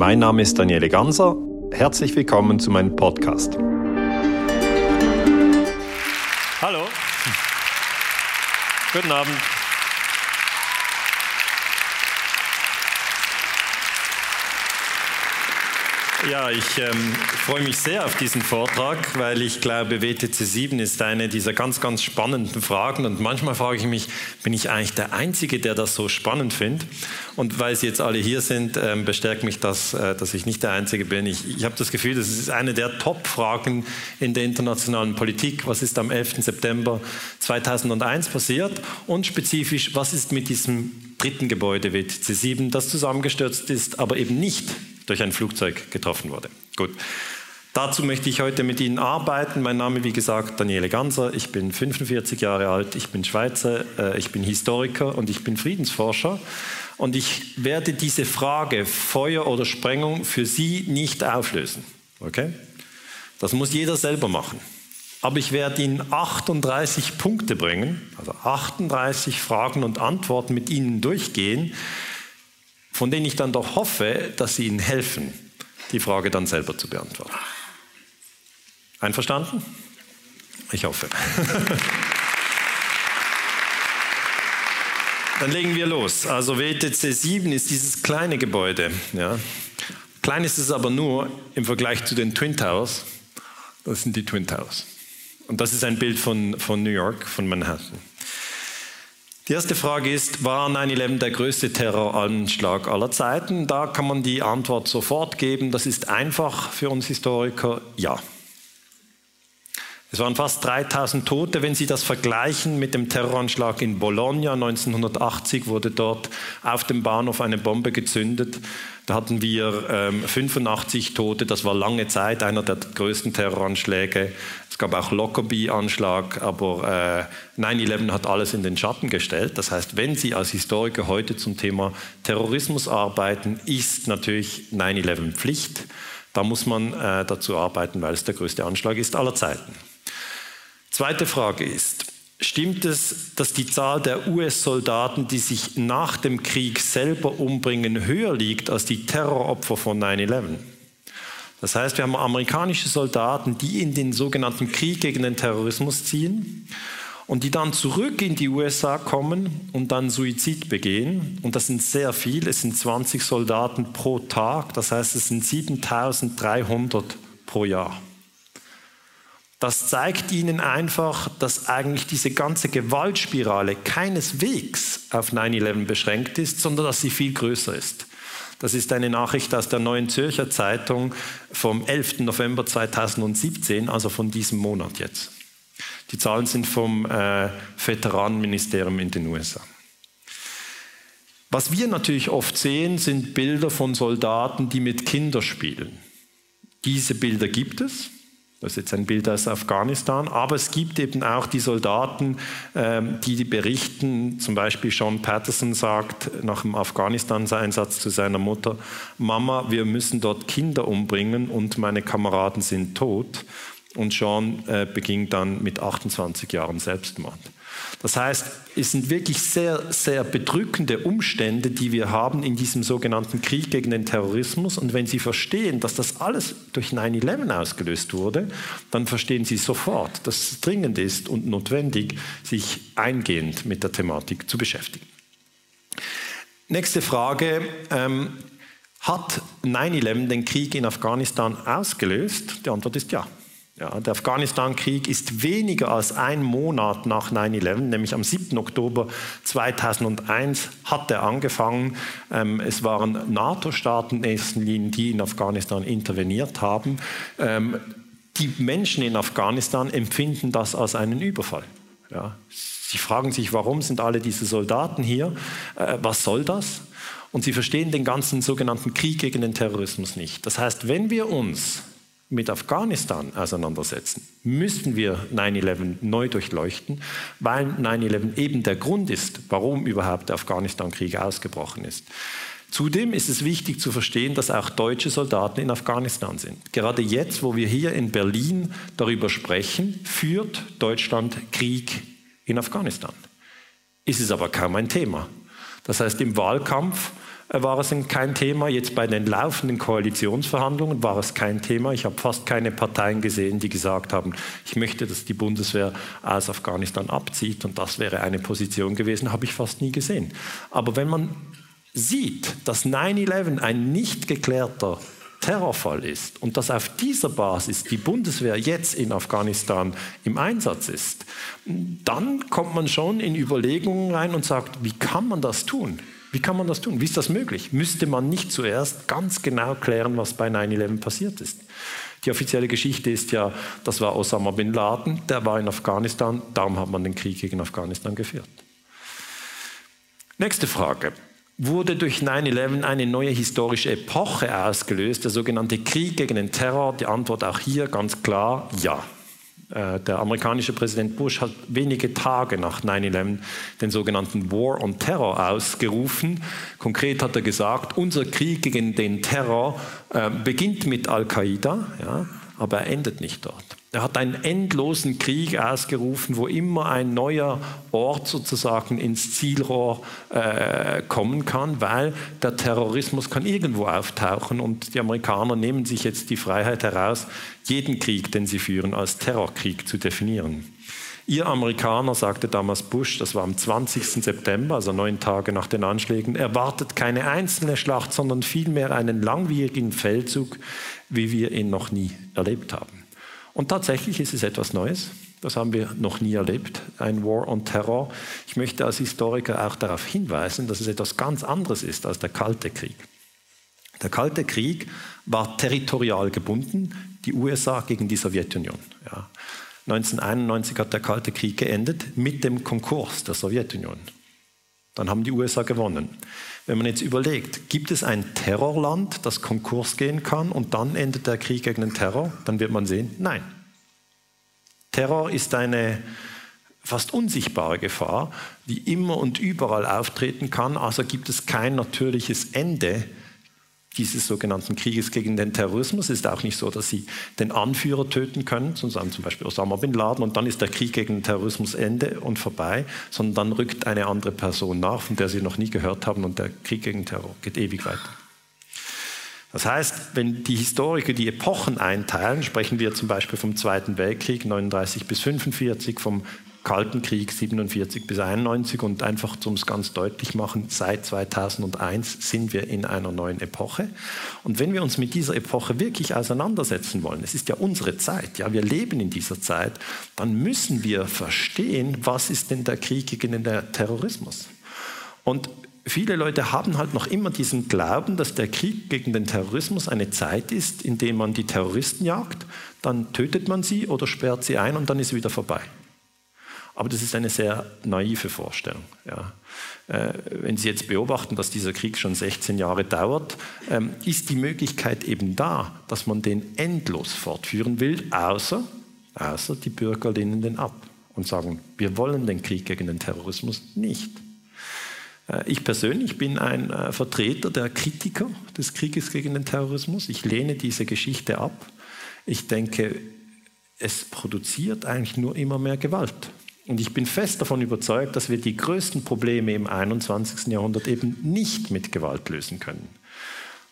Mein Name ist Daniele Ganser. Herzlich willkommen zu meinem Podcast. Hallo. Guten Abend. Ja, ich ähm, freue mich sehr auf diesen Vortrag, weil ich glaube, WTC 7 ist eine dieser ganz, ganz spannenden Fragen. Und manchmal frage ich mich, bin ich eigentlich der Einzige, der das so spannend findet? Und weil Sie jetzt alle hier sind, ähm, bestärkt mich das, äh, dass ich nicht der Einzige bin. Ich, ich habe das Gefühl, das ist eine der Top-Fragen in der internationalen Politik. Was ist am 11. September 2001 passiert? Und spezifisch, was ist mit diesem dritten Gebäude WTC 7, das zusammengestürzt ist, aber eben nicht durch ein Flugzeug getroffen wurde. Gut. Dazu möchte ich heute mit Ihnen arbeiten. Mein Name, wie gesagt, Daniele Ganser. Ich bin 45 Jahre alt, ich bin Schweizer, äh, ich bin Historiker und ich bin Friedensforscher. Und ich werde diese Frage Feuer oder Sprengung für Sie nicht auflösen. Okay? Das muss jeder selber machen. Aber ich werde Ihnen 38 Punkte bringen, also 38 Fragen und Antworten mit Ihnen durchgehen, von denen ich dann doch hoffe, dass sie Ihnen helfen, die Frage dann selber zu beantworten. Einverstanden? Ich hoffe. Dann legen wir los. Also WTC 7 ist dieses kleine Gebäude. Ja. Klein ist es aber nur im Vergleich zu den Twin Towers. Das sind die Twin Towers. Und das ist ein Bild von, von New York, von Manhattan. Die erste Frage ist, war 9-11 der größte Terroranschlag aller Zeiten? Da kann man die Antwort sofort geben. Das ist einfach für uns Historiker, ja. Es waren fast 3000 Tote. Wenn Sie das vergleichen mit dem Terroranschlag in Bologna 1980, wurde dort auf dem Bahnhof eine Bombe gezündet. Da hatten wir ähm, 85 Tote. Das war lange Zeit einer der größten Terroranschläge gab auch Lockerbie-Anschlag, aber äh, 9-11 hat alles in den Schatten gestellt. Das heißt, wenn Sie als Historiker heute zum Thema Terrorismus arbeiten, ist natürlich 9-11 Pflicht. Da muss man äh, dazu arbeiten, weil es der größte Anschlag ist aller Zeiten. Zweite Frage ist, stimmt es, dass die Zahl der US-Soldaten, die sich nach dem Krieg selber umbringen, höher liegt als die Terroropfer von 9-11? Das heißt, wir haben amerikanische Soldaten, die in den sogenannten Krieg gegen den Terrorismus ziehen und die dann zurück in die USA kommen und dann Suizid begehen. Und das sind sehr viele, es sind 20 Soldaten pro Tag, das heißt, es sind 7300 pro Jahr. Das zeigt Ihnen einfach, dass eigentlich diese ganze Gewaltspirale keineswegs auf 9-11 beschränkt ist, sondern dass sie viel größer ist. Das ist eine Nachricht aus der Neuen Zürcher Zeitung vom 11. November 2017, also von diesem Monat jetzt. Die Zahlen sind vom äh, Veteranenministerium in den USA. Was wir natürlich oft sehen, sind Bilder von Soldaten, die mit Kindern spielen. Diese Bilder gibt es. Das ist jetzt ein Bild aus Afghanistan. Aber es gibt eben auch die Soldaten, ähm, die berichten, zum Beispiel Sean Patterson sagt nach dem Afghanistan-Einsatz zu seiner Mutter, Mama, wir müssen dort Kinder umbringen und meine Kameraden sind tot. Und Sean äh, beging dann mit 28 Jahren Selbstmord. Das heißt, es sind wirklich sehr, sehr bedrückende Umstände, die wir haben in diesem sogenannten Krieg gegen den Terrorismus. Und wenn Sie verstehen, dass das alles durch 9-11 ausgelöst wurde, dann verstehen Sie sofort, dass es dringend ist und notwendig, sich eingehend mit der Thematik zu beschäftigen. Nächste Frage. Ähm, hat 9-11 den Krieg in Afghanistan ausgelöst? Die Antwort ist ja. Ja, der Afghanistan-Krieg ist weniger als ein Monat nach 9-11, nämlich am 7. Oktober 2001 hat er angefangen. Ähm, es waren NATO-Staaten die in Afghanistan interveniert haben. Ähm, die Menschen in Afghanistan empfinden das als einen Überfall. Ja. Sie fragen sich, warum sind alle diese Soldaten hier? Äh, was soll das? Und sie verstehen den ganzen sogenannten Krieg gegen den Terrorismus nicht. Das heißt, wenn wir uns mit Afghanistan auseinandersetzen, müssten wir 9-11 neu durchleuchten, weil 9-11 eben der Grund ist, warum überhaupt der Afghanistan-Krieg ausgebrochen ist. Zudem ist es wichtig zu verstehen, dass auch deutsche Soldaten in Afghanistan sind. Gerade jetzt, wo wir hier in Berlin darüber sprechen, führt Deutschland Krieg in Afghanistan. Ist es aber kaum ein Thema. Das heißt, im Wahlkampf war es kein Thema. Jetzt bei den laufenden Koalitionsverhandlungen war es kein Thema. Ich habe fast keine Parteien gesehen, die gesagt haben, ich möchte, dass die Bundeswehr aus Afghanistan abzieht und das wäre eine Position gewesen, habe ich fast nie gesehen. Aber wenn man sieht, dass 9-11 ein nicht geklärter Terrorfall ist und dass auf dieser Basis die Bundeswehr jetzt in Afghanistan im Einsatz ist, dann kommt man schon in Überlegungen rein und sagt, wie kann man das tun? Wie kann man das tun? Wie ist das möglich? Müsste man nicht zuerst ganz genau klären, was bei 9-11 passiert ist? Die offizielle Geschichte ist ja, das war Osama bin Laden, der war in Afghanistan, darum hat man den Krieg gegen Afghanistan geführt. Nächste Frage wurde durch 9-11 eine neue historische Epoche ausgelöst, der sogenannte Krieg gegen den Terror? Die Antwort auch hier ganz klar, ja. Äh, der amerikanische Präsident Bush hat wenige Tage nach 9-11 den sogenannten War on Terror ausgerufen. Konkret hat er gesagt, unser Krieg gegen den Terror äh, beginnt mit Al-Qaida, ja, aber er endet nicht dort. Er hat einen endlosen Krieg ausgerufen, wo immer ein neuer Ort sozusagen ins Zielrohr äh, kommen kann, weil der Terrorismus kann irgendwo auftauchen und die Amerikaner nehmen sich jetzt die Freiheit heraus, jeden Krieg, den sie führen, als Terrorkrieg zu definieren. Ihr Amerikaner, sagte damals Bush, das war am 20. September, also neun Tage nach den Anschlägen, erwartet keine einzelne Schlacht, sondern vielmehr einen langwierigen Feldzug, wie wir ihn noch nie erlebt haben. Und tatsächlich ist es etwas Neues. Das haben wir noch nie erlebt, ein War on Terror. Ich möchte als Historiker auch darauf hinweisen, dass es etwas ganz anderes ist als der Kalte Krieg. Der Kalte Krieg war territorial gebunden, die USA gegen die Sowjetunion. Ja. 1991 hat der Kalte Krieg geendet mit dem Konkurs der Sowjetunion. Dann haben die USA gewonnen. Wenn man jetzt überlegt, gibt es ein Terrorland, das Konkurs gehen kann und dann endet der Krieg gegen den Terror, dann wird man sehen, nein. Terror ist eine fast unsichtbare Gefahr, die immer und überall auftreten kann, also gibt es kein natürliches Ende dieses sogenannten Krieges gegen den Terrorismus. Es ist auch nicht so, dass sie den Anführer töten können, sondern zum Beispiel Osama bin Laden, und dann ist der Krieg gegen den Terrorismus Ende und vorbei, sondern dann rückt eine andere Person nach, von der sie noch nie gehört haben, und der Krieg gegen Terror geht ewig weiter. Das heißt, wenn die Historiker die Epochen einteilen, sprechen wir zum Beispiel vom Zweiten Weltkrieg 39 bis 45, vom Kalten Krieg 47 bis 91 und einfach um es ganz deutlich machen, seit 2001 sind wir in einer neuen Epoche. Und wenn wir uns mit dieser Epoche wirklich auseinandersetzen wollen, es ist ja unsere Zeit, ja, wir leben in dieser Zeit, dann müssen wir verstehen, was ist denn der Krieg gegen den Terrorismus? Und viele Leute haben halt noch immer diesen Glauben, dass der Krieg gegen den Terrorismus eine Zeit ist, in der man die Terroristen jagt, dann tötet man sie oder sperrt sie ein und dann ist wieder vorbei. Aber das ist eine sehr naive Vorstellung. Ja. Äh, wenn Sie jetzt beobachten, dass dieser Krieg schon 16 Jahre dauert, ähm, ist die Möglichkeit eben da, dass man den endlos fortführen will, außer, außer die Bürger lehnen den ab und sagen, wir wollen den Krieg gegen den Terrorismus nicht. Äh, ich persönlich bin ein äh, Vertreter der Kritiker des Krieges gegen den Terrorismus. Ich lehne diese Geschichte ab. Ich denke, es produziert eigentlich nur immer mehr Gewalt. Und ich bin fest davon überzeugt, dass wir die größten Probleme im 21. Jahrhundert eben nicht mit Gewalt lösen können.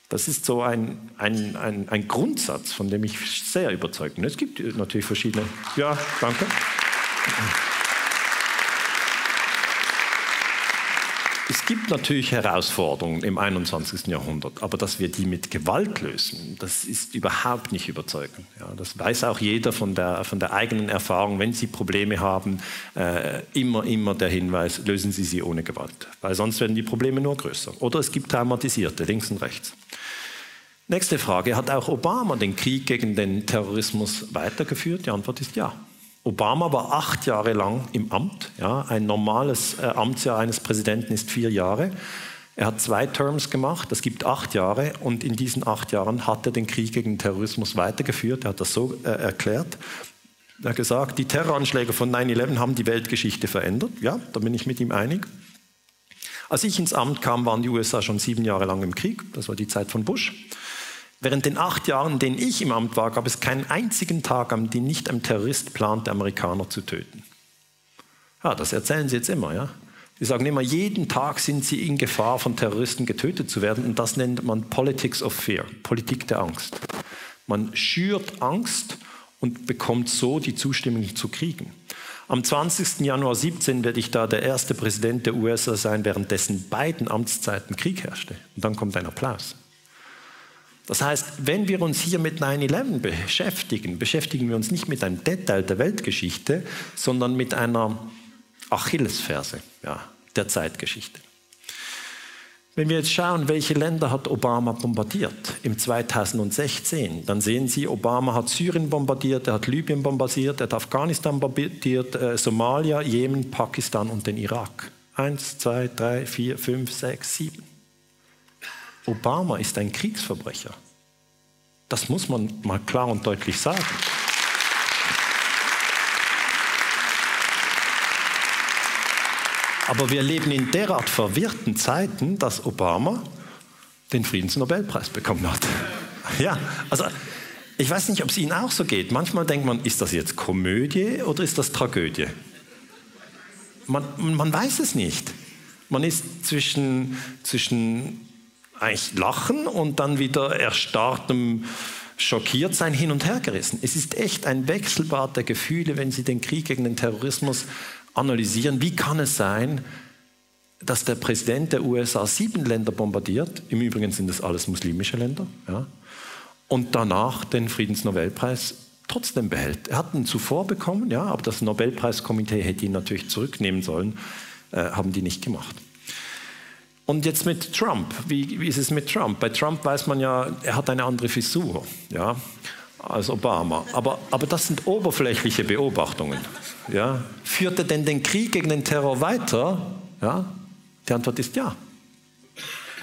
Das ist so ein, ein, ein, ein Grundsatz, von dem ich sehr überzeugt bin. Es gibt natürlich verschiedene. Ja, danke. Es gibt natürlich Herausforderungen im 21. Jahrhundert, aber dass wir die mit Gewalt lösen, das ist überhaupt nicht überzeugend. Ja, das weiß auch jeder von der, von der eigenen Erfahrung. Wenn Sie Probleme haben, äh, immer, immer der Hinweis, lösen Sie sie ohne Gewalt, weil sonst werden die Probleme nur größer. Oder es gibt Traumatisierte, links und rechts. Nächste Frage, hat auch Obama den Krieg gegen den Terrorismus weitergeführt? Die Antwort ist ja. Obama war acht Jahre lang im Amt. Ja, ein normales äh, Amtsjahr eines Präsidenten ist vier Jahre. Er hat zwei Terms gemacht, das gibt acht Jahre und in diesen acht Jahren hat er den Krieg gegen den Terrorismus weitergeführt. Er hat das so äh, erklärt. Er hat gesagt, die Terroranschläge von 9-11 haben die Weltgeschichte verändert. Ja, da bin ich mit ihm einig. Als ich ins Amt kam, waren die USA schon sieben Jahre lang im Krieg. Das war die Zeit von Bush. Während den acht Jahren, in denen ich im Amt war, gab es keinen einzigen Tag, an dem nicht ein Terrorist plante, Amerikaner zu töten. Ja, das erzählen Sie jetzt immer, ja. Die sagen immer, jeden Tag sind sie in Gefahr, von Terroristen getötet zu werden. Und das nennt man Politics of Fear, Politik der Angst. Man schürt Angst und bekommt so die Zustimmung zu Kriegen. Am 20. Januar 17 werde ich da der erste Präsident der USA sein, während dessen beiden Amtszeiten Krieg herrschte. Und dann kommt ein Applaus. Das heißt, wenn wir uns hier mit 9-11 beschäftigen, beschäftigen wir uns nicht mit einem Detail der Weltgeschichte, sondern mit einer Achillesferse ja, der Zeitgeschichte. Wenn wir jetzt schauen, welche Länder hat Obama bombardiert im 2016, dann sehen Sie, Obama hat Syrien bombardiert, er hat Libyen bombardiert, er hat Afghanistan bombardiert, äh, Somalia, Jemen, Pakistan und den Irak. Eins, zwei, drei, vier, fünf, sechs, sieben. Obama ist ein Kriegsverbrecher. Das muss man mal klar und deutlich sagen. Aber wir leben in derart verwirrten Zeiten, dass Obama den Friedensnobelpreis bekommen hat. Ja, also ich weiß nicht, ob es Ihnen auch so geht. Manchmal denkt man, ist das jetzt Komödie oder ist das Tragödie? Man, man weiß es nicht. Man ist zwischen, zwischen eigentlich Lachen und dann wieder erstarrtem Schockiertsein hin und her gerissen. Es ist echt ein Wechselbad der Gefühle, wenn Sie den Krieg gegen den Terrorismus analysieren. Wie kann es sein, dass der Präsident der USA sieben Länder bombardiert, im Übrigen sind das alles muslimische Länder, ja, und danach den Friedensnobelpreis trotzdem behält. Er hat ihn zuvor bekommen, ja, aber das Nobelpreiskomitee hätte ihn natürlich zurücknehmen sollen, äh, haben die nicht gemacht. Und jetzt mit Trump. Wie, wie, ist es mit Trump? Bei Trump weiß man ja, er hat eine andere Frisur ja, als Obama. Aber, aber das sind oberflächliche Beobachtungen. Ja. Führt er denn den Krieg gegen den Terror weiter? Ja. Die Antwort ist ja.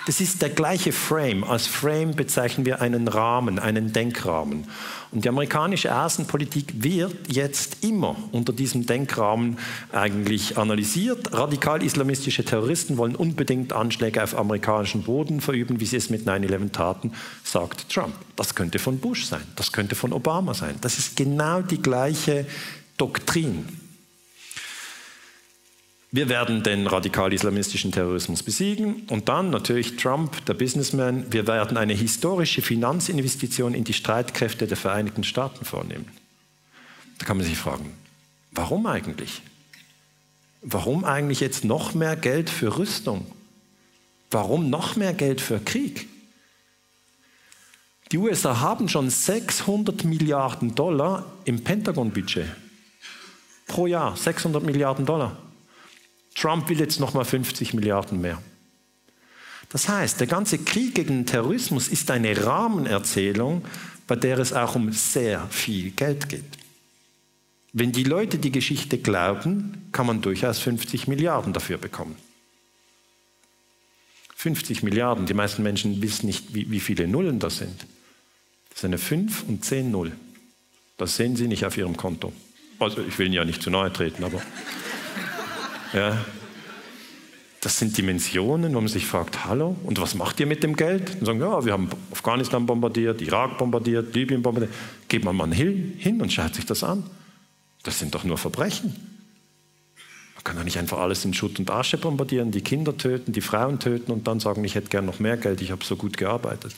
Das ist der gleiche Frame. Als Frame bezeichnen wir einen Rahmen, einen Denkrahmen. Und die amerikanische Außenpolitik wird jetzt immer unter diesem Denkrahmen eigentlich analysiert. Radikal-islamistische Terroristen wollen unbedingt Anschläge auf amerikanischen Boden verüben, wie sie es mit 9-11 taten, sagt Trump. Das könnte von Bush sein, das könnte von Obama sein. Das ist genau die gleiche Doktrin. Wir werden den radikal-islamistischen Terrorismus besiegen und dann natürlich Trump, der Businessman, wir werden eine historische Finanzinvestition in die Streitkräfte der Vereinigten Staaten vornehmen. Da kann man sich fragen, warum eigentlich? Warum eigentlich jetzt noch mehr Geld für Rüstung? Warum noch mehr Geld für Krieg? Die USA haben schon 600 Milliarden Dollar im Pentagon-Budget. Pro Jahr 600 Milliarden Dollar. Trump will jetzt nochmal 50 Milliarden mehr. Das heißt, der ganze Krieg gegen den Terrorismus ist eine Rahmenerzählung, bei der es auch um sehr viel Geld geht. Wenn die Leute die Geschichte glauben, kann man durchaus 50 Milliarden dafür bekommen. 50 Milliarden, die meisten Menschen wissen nicht, wie, wie viele Nullen das sind. Das sind eine 5 und 10 Null. Das sehen Sie nicht auf Ihrem Konto. Also ich will Ihnen ja nicht zu nahe treten, aber ja. Das sind Dimensionen, wo man sich fragt, hallo, und was macht ihr mit dem Geld? Und sagen, ja, wir haben Afghanistan bombardiert, Irak bombardiert, Libyen bombardiert. Geht man mal hin und schaut sich das an. Das sind doch nur Verbrechen. Man kann doch nicht einfach alles in Schutt und Asche bombardieren, die Kinder töten, die Frauen töten und dann sagen, ich hätte gern noch mehr Geld, ich habe so gut gearbeitet.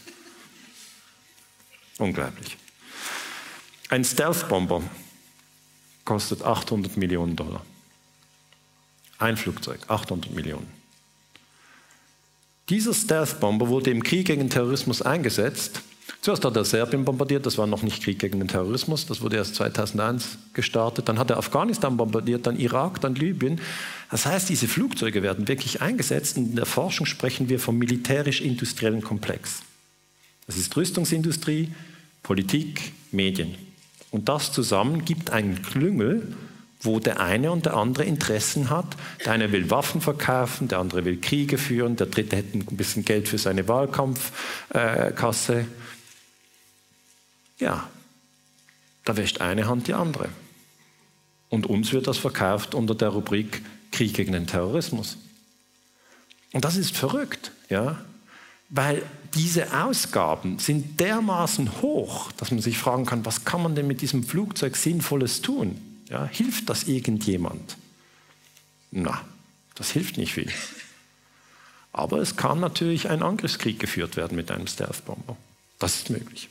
Unglaublich. Ein Stealth-Bomber kostet 800 Millionen Dollar. Ein Flugzeug, 800 Millionen. Dieser Stealth-Bomber wurde im Krieg gegen Terrorismus eingesetzt. Zuerst hat er Serbien bombardiert, das war noch nicht Krieg gegen den Terrorismus, das wurde erst 2001 gestartet. Dann hat er Afghanistan bombardiert, dann Irak, dann Libyen. Das heißt, diese Flugzeuge werden wirklich eingesetzt und in der Forschung sprechen wir vom militärisch-industriellen Komplex. Das ist Rüstungsindustrie, Politik, Medien. Und das zusammen gibt einen Klüngel, wo der eine und der andere Interessen hat. Der eine will Waffen verkaufen, der andere will Kriege führen, der dritte hätte ein bisschen Geld für seine Wahlkampfkasse. ja, da wäscht eine Hand die andere. Und uns wird das verkauft unter der Rubrik Krieg gegen den Terrorismus. Und das ist verrückt, ja, weil diese Ausgaben sind dermaßen hoch, dass man sich fragen kann, was kann man denn mit diesem Flugzeug Sinnvolles tun? Ja, hilft das irgendjemand? Na, Das hilft nicht viel. Aber es kann natürlich ein Angriffskrieg geführt werden mit einem Stealth-Bomber. Das ist möglich.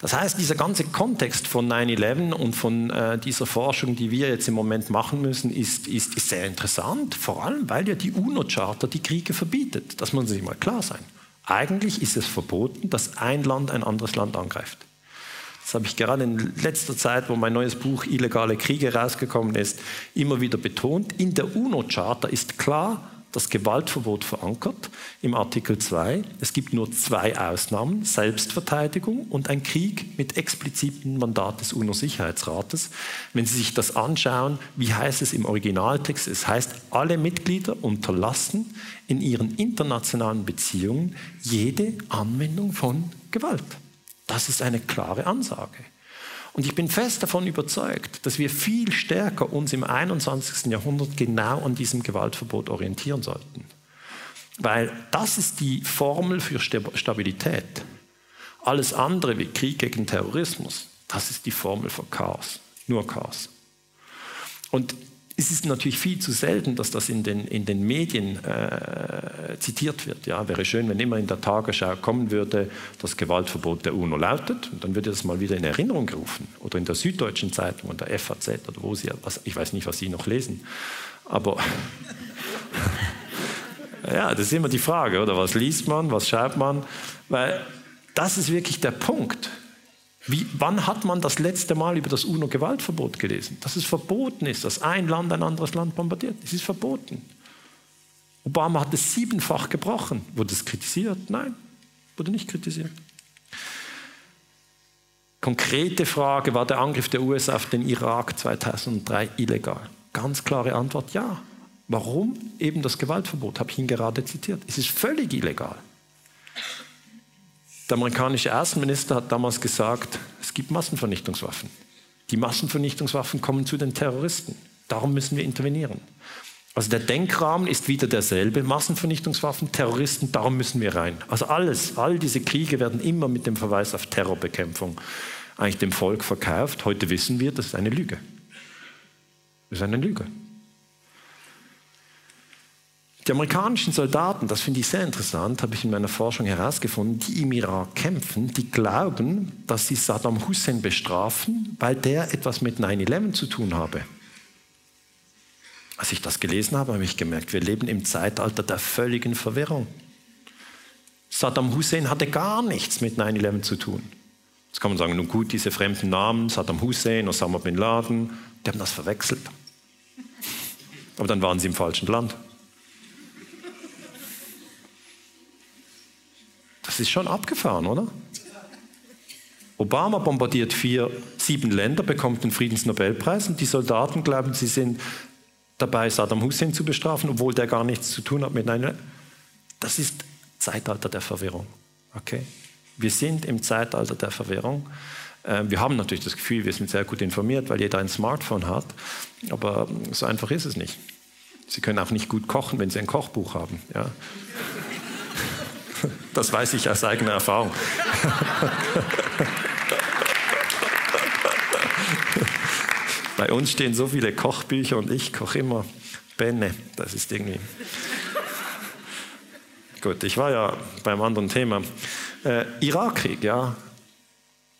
Das heißt, dieser ganze Kontext von 9-11 und von äh, dieser Forschung, die wir jetzt im Moment machen müssen, ist, ist, ist sehr interessant, vor allem weil ja die UNO-Charta die Kriege verbietet. Das muss sich mal klar sein. Eigentlich ist es verboten, dass ein Land ein anderes Land angreift. Das habe ich gerade in letzter Zeit, wo mein neues Buch Illegale Kriege rausgekommen ist, immer wieder betont. In der UNO-Charta ist klar, das Gewaltverbot verankert im Artikel 2. Es gibt nur zwei Ausnahmen, Selbstverteidigung und ein Krieg mit explizitem Mandat des UNO-Sicherheitsrates. Wenn Sie sich das anschauen, wie heißt es im Originaltext? Es heißt, alle Mitglieder unterlassen in ihren internationalen Beziehungen jede Anwendung von Gewalt. Das ist eine klare Ansage. Und ich bin fest davon überzeugt, dass wir viel stärker uns im 21. Jahrhundert genau an diesem Gewaltverbot orientieren sollten. Weil das ist die Formel für Stabilität. Alles andere wie Krieg gegen Terrorismus, das ist die Formel für Chaos. Nur Chaos. Und es ist natürlich viel zu selten, dass das in den, in den Medien äh, zitiert wird. Ja, wäre schön, wenn immer in der Tagesschau kommen würde, das Gewaltverbot der UNO lautet, und dann würde das mal wieder in Erinnerung gerufen. Oder in der Süddeutschen Zeitung oder der FAZ oder wo Sie, was, ich weiß nicht, was Sie noch lesen. Aber ja, das ist immer die Frage, oder? Was liest man, was schreibt man? Weil das ist wirklich der Punkt. Wie, wann hat man das letzte Mal über das UNO-Gewaltverbot gelesen? Dass es verboten ist, dass ein Land ein anderes Land bombardiert. Es ist verboten. Obama hat es siebenfach gebrochen. Wurde es kritisiert? Nein, wurde nicht kritisiert. Konkrete Frage, war der Angriff der USA auf den Irak 2003 illegal? Ganz klare Antwort, ja. Warum? Eben das Gewaltverbot, habe ich Ihnen gerade zitiert. Es ist völlig illegal. Der amerikanische Außenminister hat damals gesagt, es gibt Massenvernichtungswaffen. Die Massenvernichtungswaffen kommen zu den Terroristen. Darum müssen wir intervenieren. Also der Denkrahmen ist wieder derselbe. Massenvernichtungswaffen, Terroristen, darum müssen wir rein. Also alles, all diese Kriege werden immer mit dem Verweis auf Terrorbekämpfung eigentlich dem Volk verkauft. Heute wissen wir, das ist eine Lüge. Das ist eine Lüge. Die amerikanischen Soldaten, das finde ich sehr interessant, habe ich in meiner Forschung herausgefunden, die im Irak kämpfen, die glauben, dass sie Saddam Hussein bestrafen, weil der etwas mit 9-11 zu tun habe. Als ich das gelesen habe, habe ich gemerkt, wir leben im Zeitalter der völligen Verwirrung. Saddam Hussein hatte gar nichts mit 9-11 zu tun. Jetzt kann man sagen, nun gut, diese fremden Namen, Saddam Hussein, Osama bin Laden, die haben das verwechselt. Aber dann waren sie im falschen Land. Das ist schon abgefahren, oder? Obama bombardiert vier, sieben Länder, bekommt den Friedensnobelpreis und die Soldaten glauben, sie sind dabei, Saddam Hussein zu bestrafen, obwohl der gar nichts zu tun hat mit einer. Das ist Zeitalter der Verwirrung. Okay? Wir sind im Zeitalter der Verwirrung. Ähm, wir haben natürlich das Gefühl, wir sind sehr gut informiert, weil jeder ein Smartphone hat, aber so einfach ist es nicht. Sie können auch nicht gut kochen, wenn Sie ein Kochbuch haben. Ja? Das weiß ich aus eigener Erfahrung. Bei uns stehen so viele Kochbücher und ich koche immer Benne. Das ist irgendwie. Gut, ich war ja beim anderen Thema. Äh, Irakkrieg, ja.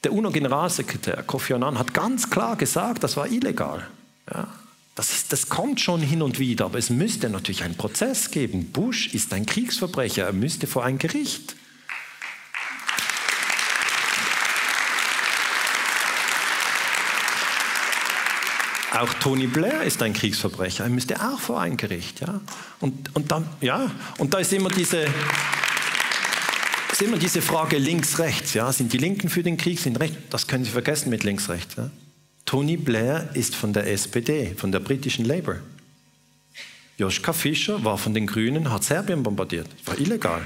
Der UNO-Generalsekretär Kofi Annan hat ganz klar gesagt, das war illegal. Ja. Das, das kommt schon hin und wieder, aber es müsste natürlich einen Prozess geben. Bush ist ein Kriegsverbrecher, er müsste vor ein Gericht. Auch Tony Blair ist ein Kriegsverbrecher, er müsste auch vor ein Gericht. Ja? Und, und, dann, ja? und da ist immer diese, ist immer diese Frage links-rechts. Ja? Sind die Linken für den Krieg? Sind rechts? Das können Sie vergessen mit links-rechts. Ja? Tony Blair ist von der SPD, von der britischen Labour. Joschka Fischer war von den Grünen, hat Serbien bombardiert. War illegal.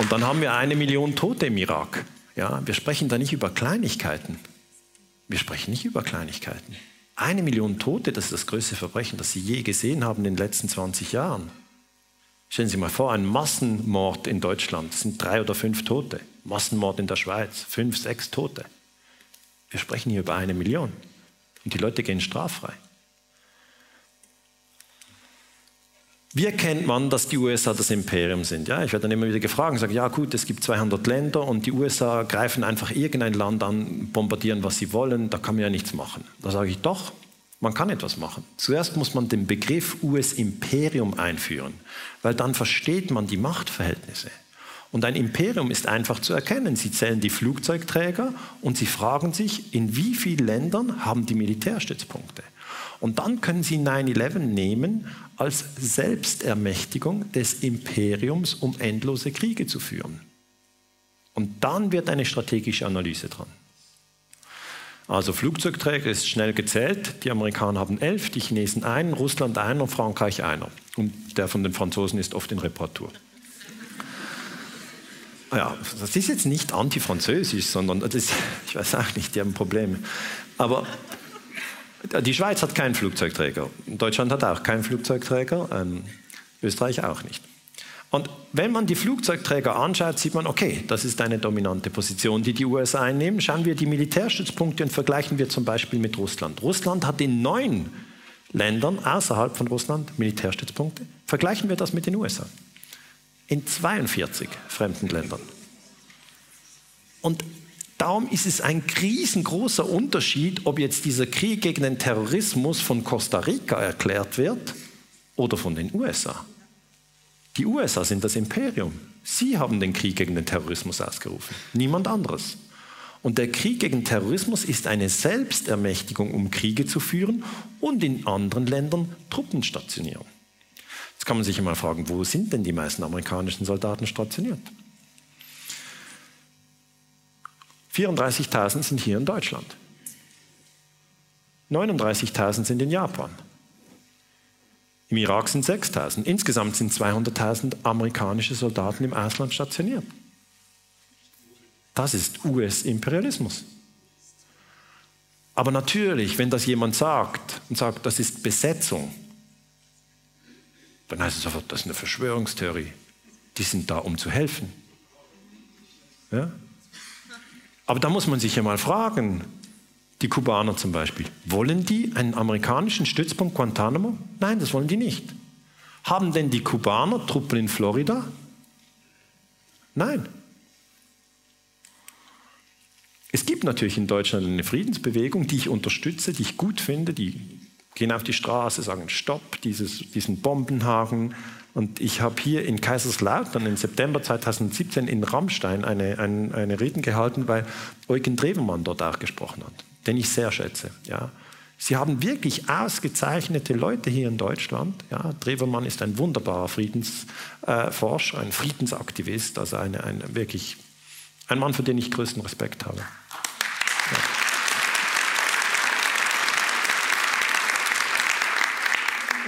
Und dann haben wir eine Million Tote im Irak. Ja, wir sprechen da nicht über Kleinigkeiten. Wir sprechen nicht über Kleinigkeiten. Eine Million Tote, das ist das größte Verbrechen, das Sie je gesehen haben in den letzten 20 Jahren. Stellen Sie sich mal vor, ein Massenmord in Deutschland, sind drei oder fünf Tote. Massenmord in der Schweiz, fünf, sechs Tote. Wir sprechen hier über eine Million. Und die Leute gehen straffrei. Wie erkennt man, dass die USA das Imperium sind? Ja, ich werde dann immer wieder gefragt und sage, ja gut, es gibt 200 Länder und die USA greifen einfach irgendein Land an, bombardieren, was sie wollen, da kann man ja nichts machen. Da sage ich doch, man kann etwas machen. Zuerst muss man den Begriff US-Imperium einführen, weil dann versteht man die Machtverhältnisse. Und ein Imperium ist einfach zu erkennen. Sie zählen die Flugzeugträger und sie fragen sich, in wie vielen Ländern haben die Militärstützpunkte? Und dann können Sie 9-11 nehmen als Selbstermächtigung des Imperiums, um endlose Kriege zu führen. Und dann wird eine strategische Analyse dran. Also Flugzeugträger ist schnell gezählt. Die Amerikaner haben elf, die Chinesen einen, Russland einer Frankreich einer. Und der von den Franzosen ist oft in Reparatur. Ja, das ist jetzt nicht antifranzösisch, sondern das ist, ich weiß auch nicht, die haben Probleme. Aber die Schweiz hat keinen Flugzeugträger. Deutschland hat auch keinen Flugzeugträger. Ähm, Österreich auch nicht. Und wenn man die Flugzeugträger anschaut, sieht man, okay, das ist eine dominante Position, die die USA einnehmen. Schauen wir die Militärstützpunkte und vergleichen wir zum Beispiel mit Russland. Russland hat in neun Ländern außerhalb von Russland Militärstützpunkte. Vergleichen wir das mit den USA. In 42 fremden Ländern. Und Darum ist es ein riesengroßer Unterschied, ob jetzt dieser Krieg gegen den Terrorismus von Costa Rica erklärt wird oder von den USA. Die USA sind das Imperium. Sie haben den Krieg gegen den Terrorismus ausgerufen, niemand anderes. Und der Krieg gegen Terrorismus ist eine Selbstermächtigung, um Kriege zu führen und in anderen Ländern Truppen stationieren. Jetzt kann man sich einmal fragen, wo sind denn die meisten amerikanischen Soldaten stationiert? 34.000 sind hier in Deutschland. 39.000 sind in Japan. Im Irak sind 6.000. Insgesamt sind 200.000 amerikanische Soldaten im Ausland stationiert. Das ist US-Imperialismus. Aber natürlich, wenn das jemand sagt und sagt, das ist Besetzung, dann heißt es sofort, das ist eine Verschwörungstheorie. Die sind da, um zu helfen. Ja? Aber da muss man sich ja mal fragen, die Kubaner zum Beispiel, wollen die einen amerikanischen Stützpunkt Guantanamo? Nein, das wollen die nicht. Haben denn die Kubaner Truppen in Florida? Nein. Es gibt natürlich in Deutschland eine Friedensbewegung, die ich unterstütze, die ich gut finde, die gehen auf die Straße, sagen Stopp, dieses, diesen Bombenhaken, und ich habe hier in Kaiserslautern im September 2017 in Rammstein eine, eine, eine Reden gehalten, weil Eugen Drewermann dort auch gesprochen hat, den ich sehr schätze. Ja. Sie haben wirklich ausgezeichnete Leute hier in Deutschland. Ja, Drewermann ist ein wunderbarer Friedensforscher, ein Friedensaktivist, also eine, ein, wirklich ein Mann, für den ich größten Respekt habe. Ja.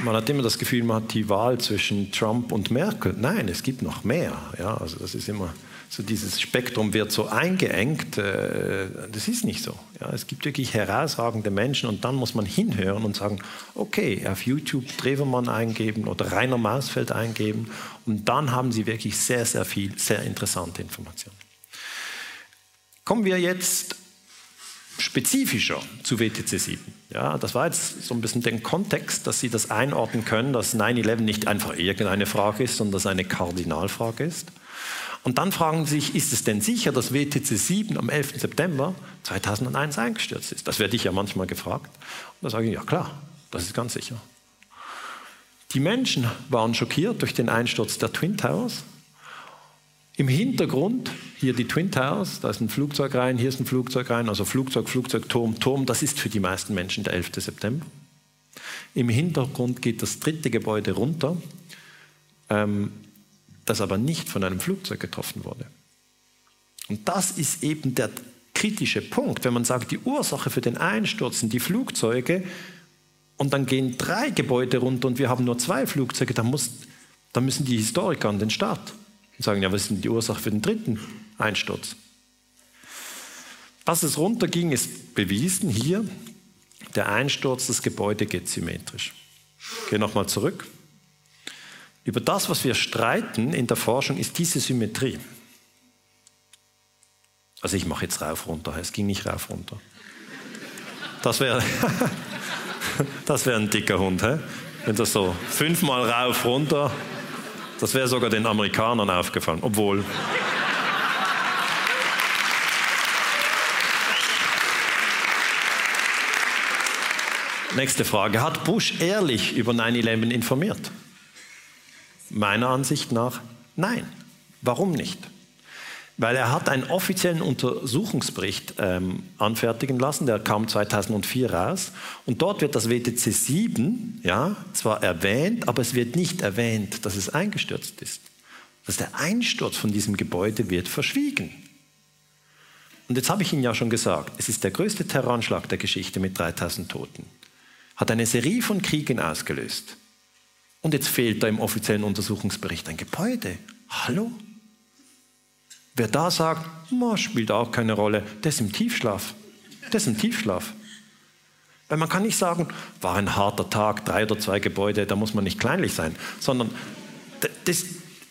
Man hat immer das Gefühl, man hat die Wahl zwischen Trump und Merkel. Nein, es gibt noch mehr. Ja, also das ist immer so dieses Spektrum wird so eingeengt. Äh, das ist nicht so. Ja, es gibt wirklich herausragende Menschen und dann muss man hinhören und sagen, okay, auf YouTube Drewermann eingeben oder Rainer Mausfeld eingeben und dann haben Sie wirklich sehr, sehr viel, sehr interessante Informationen. Kommen wir jetzt spezifischer zu WTC 7. Ja, das war jetzt so ein bisschen den Kontext, dass Sie das einordnen können, dass 9-11 nicht einfach irgendeine Frage ist, sondern dass eine Kardinalfrage ist. Und dann fragen Sie sich, ist es denn sicher, dass WTC 7 am 11. September 2001 eingestürzt ist? Das werde ich ja manchmal gefragt. Und da sage ich, ja klar, das ist ganz sicher. Die Menschen waren schockiert durch den Einsturz der Twin Towers im Hintergrund hier die Twin Towers, da ist ein Flugzeug rein, hier ist ein Flugzeug rein, also Flugzeug, Flugzeug, Turm, Turm, das ist für die meisten Menschen der 11. September. Im Hintergrund geht das dritte Gebäude runter, ähm, das aber nicht von einem Flugzeug getroffen wurde. Und das ist eben der kritische Punkt, wenn man sagt, die Ursache für den Einsturz sind die Flugzeuge und dann gehen drei Gebäude runter und wir haben nur zwei Flugzeuge, dann, muss, dann müssen die Historiker an den Start und sagen, ja, was ist denn die Ursache für den dritten Einsturz? Dass es runterging, ist bewiesen hier. Der Einsturz des Gebäudes geht symmetrisch. Ich gehe nochmal zurück. Über das, was wir streiten in der Forschung, ist diese Symmetrie. Also ich mache jetzt rauf runter, es ging nicht rauf runter. Das wäre das wär ein dicker Hund, hä? wenn das so fünfmal rauf, runter, das wäre sogar den Amerikanern aufgefallen, obwohl. Nächste Frage. Hat Bush ehrlich über 9-11 informiert? Meiner Ansicht nach nein. Warum nicht? Weil er hat einen offiziellen Untersuchungsbericht ähm, anfertigen lassen, der kam 2004 raus. Und dort wird das WTC 7 ja, zwar erwähnt, aber es wird nicht erwähnt, dass es eingestürzt ist. Dass der Einsturz von diesem Gebäude wird verschwiegen. Und jetzt habe ich Ihnen ja schon gesagt, es ist der größte Terroranschlag der Geschichte mit 3000 Toten. Hat eine Serie von Kriegen ausgelöst. Und jetzt fehlt da im offiziellen Untersuchungsbericht ein Gebäude. Hallo? Wer da sagt, spielt auch keine Rolle, der ist im Tiefschlaf. Der ist im Tiefschlaf. Weil man kann nicht sagen, war ein harter Tag, drei oder zwei Gebäude, da muss man nicht kleinlich sein, sondern das,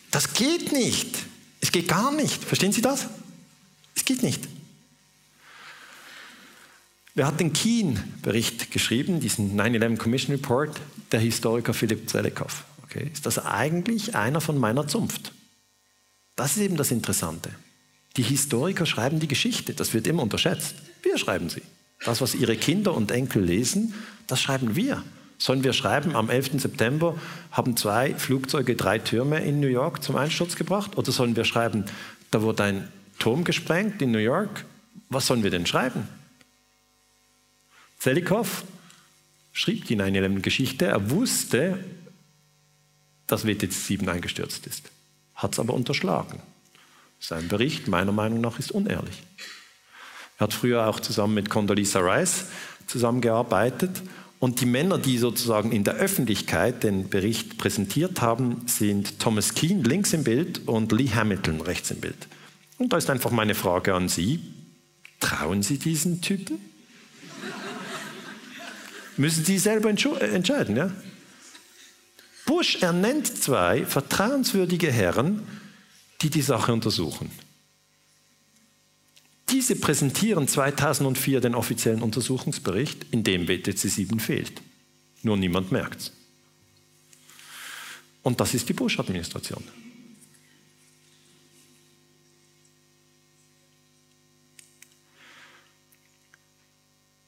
das geht nicht. Es geht gar nicht. Verstehen Sie das? Es geht nicht. Wer hat den Keen-Bericht geschrieben, diesen 9-11 Commission Report? Der Historiker Philipp Zelikow. Okay. Ist das eigentlich einer von meiner Zunft? Das ist eben das Interessante. Die Historiker schreiben die Geschichte, das wird immer unterschätzt. Wir schreiben sie. Das, was ihre Kinder und Enkel lesen, das schreiben wir. Sollen wir schreiben, am 11. September haben zwei Flugzeuge drei Türme in New York zum Einsturz gebracht? Oder sollen wir schreiben, da wurde ein Turm gesprengt in New York? Was sollen wir denn schreiben? Zelikow schrieb die 9-11-Geschichte. Er wusste, dass WTC 7 eingestürzt ist hat es aber unterschlagen. Sein Bericht, meiner Meinung nach, ist unehrlich. Er hat früher auch zusammen mit Condoleezza Rice zusammengearbeitet. Und die Männer, die sozusagen in der Öffentlichkeit den Bericht präsentiert haben, sind Thomas Keane links im Bild und Lee Hamilton rechts im Bild. Und da ist einfach meine Frage an Sie. Trauen Sie diesen Typen? Müssen Sie selber entscheiden, ja? Bush ernennt zwei vertrauenswürdige Herren, die die Sache untersuchen. Diese präsentieren 2004 den offiziellen Untersuchungsbericht, in dem WTC 7 fehlt. Nur niemand merkt es. Und das ist die Bush-Administration.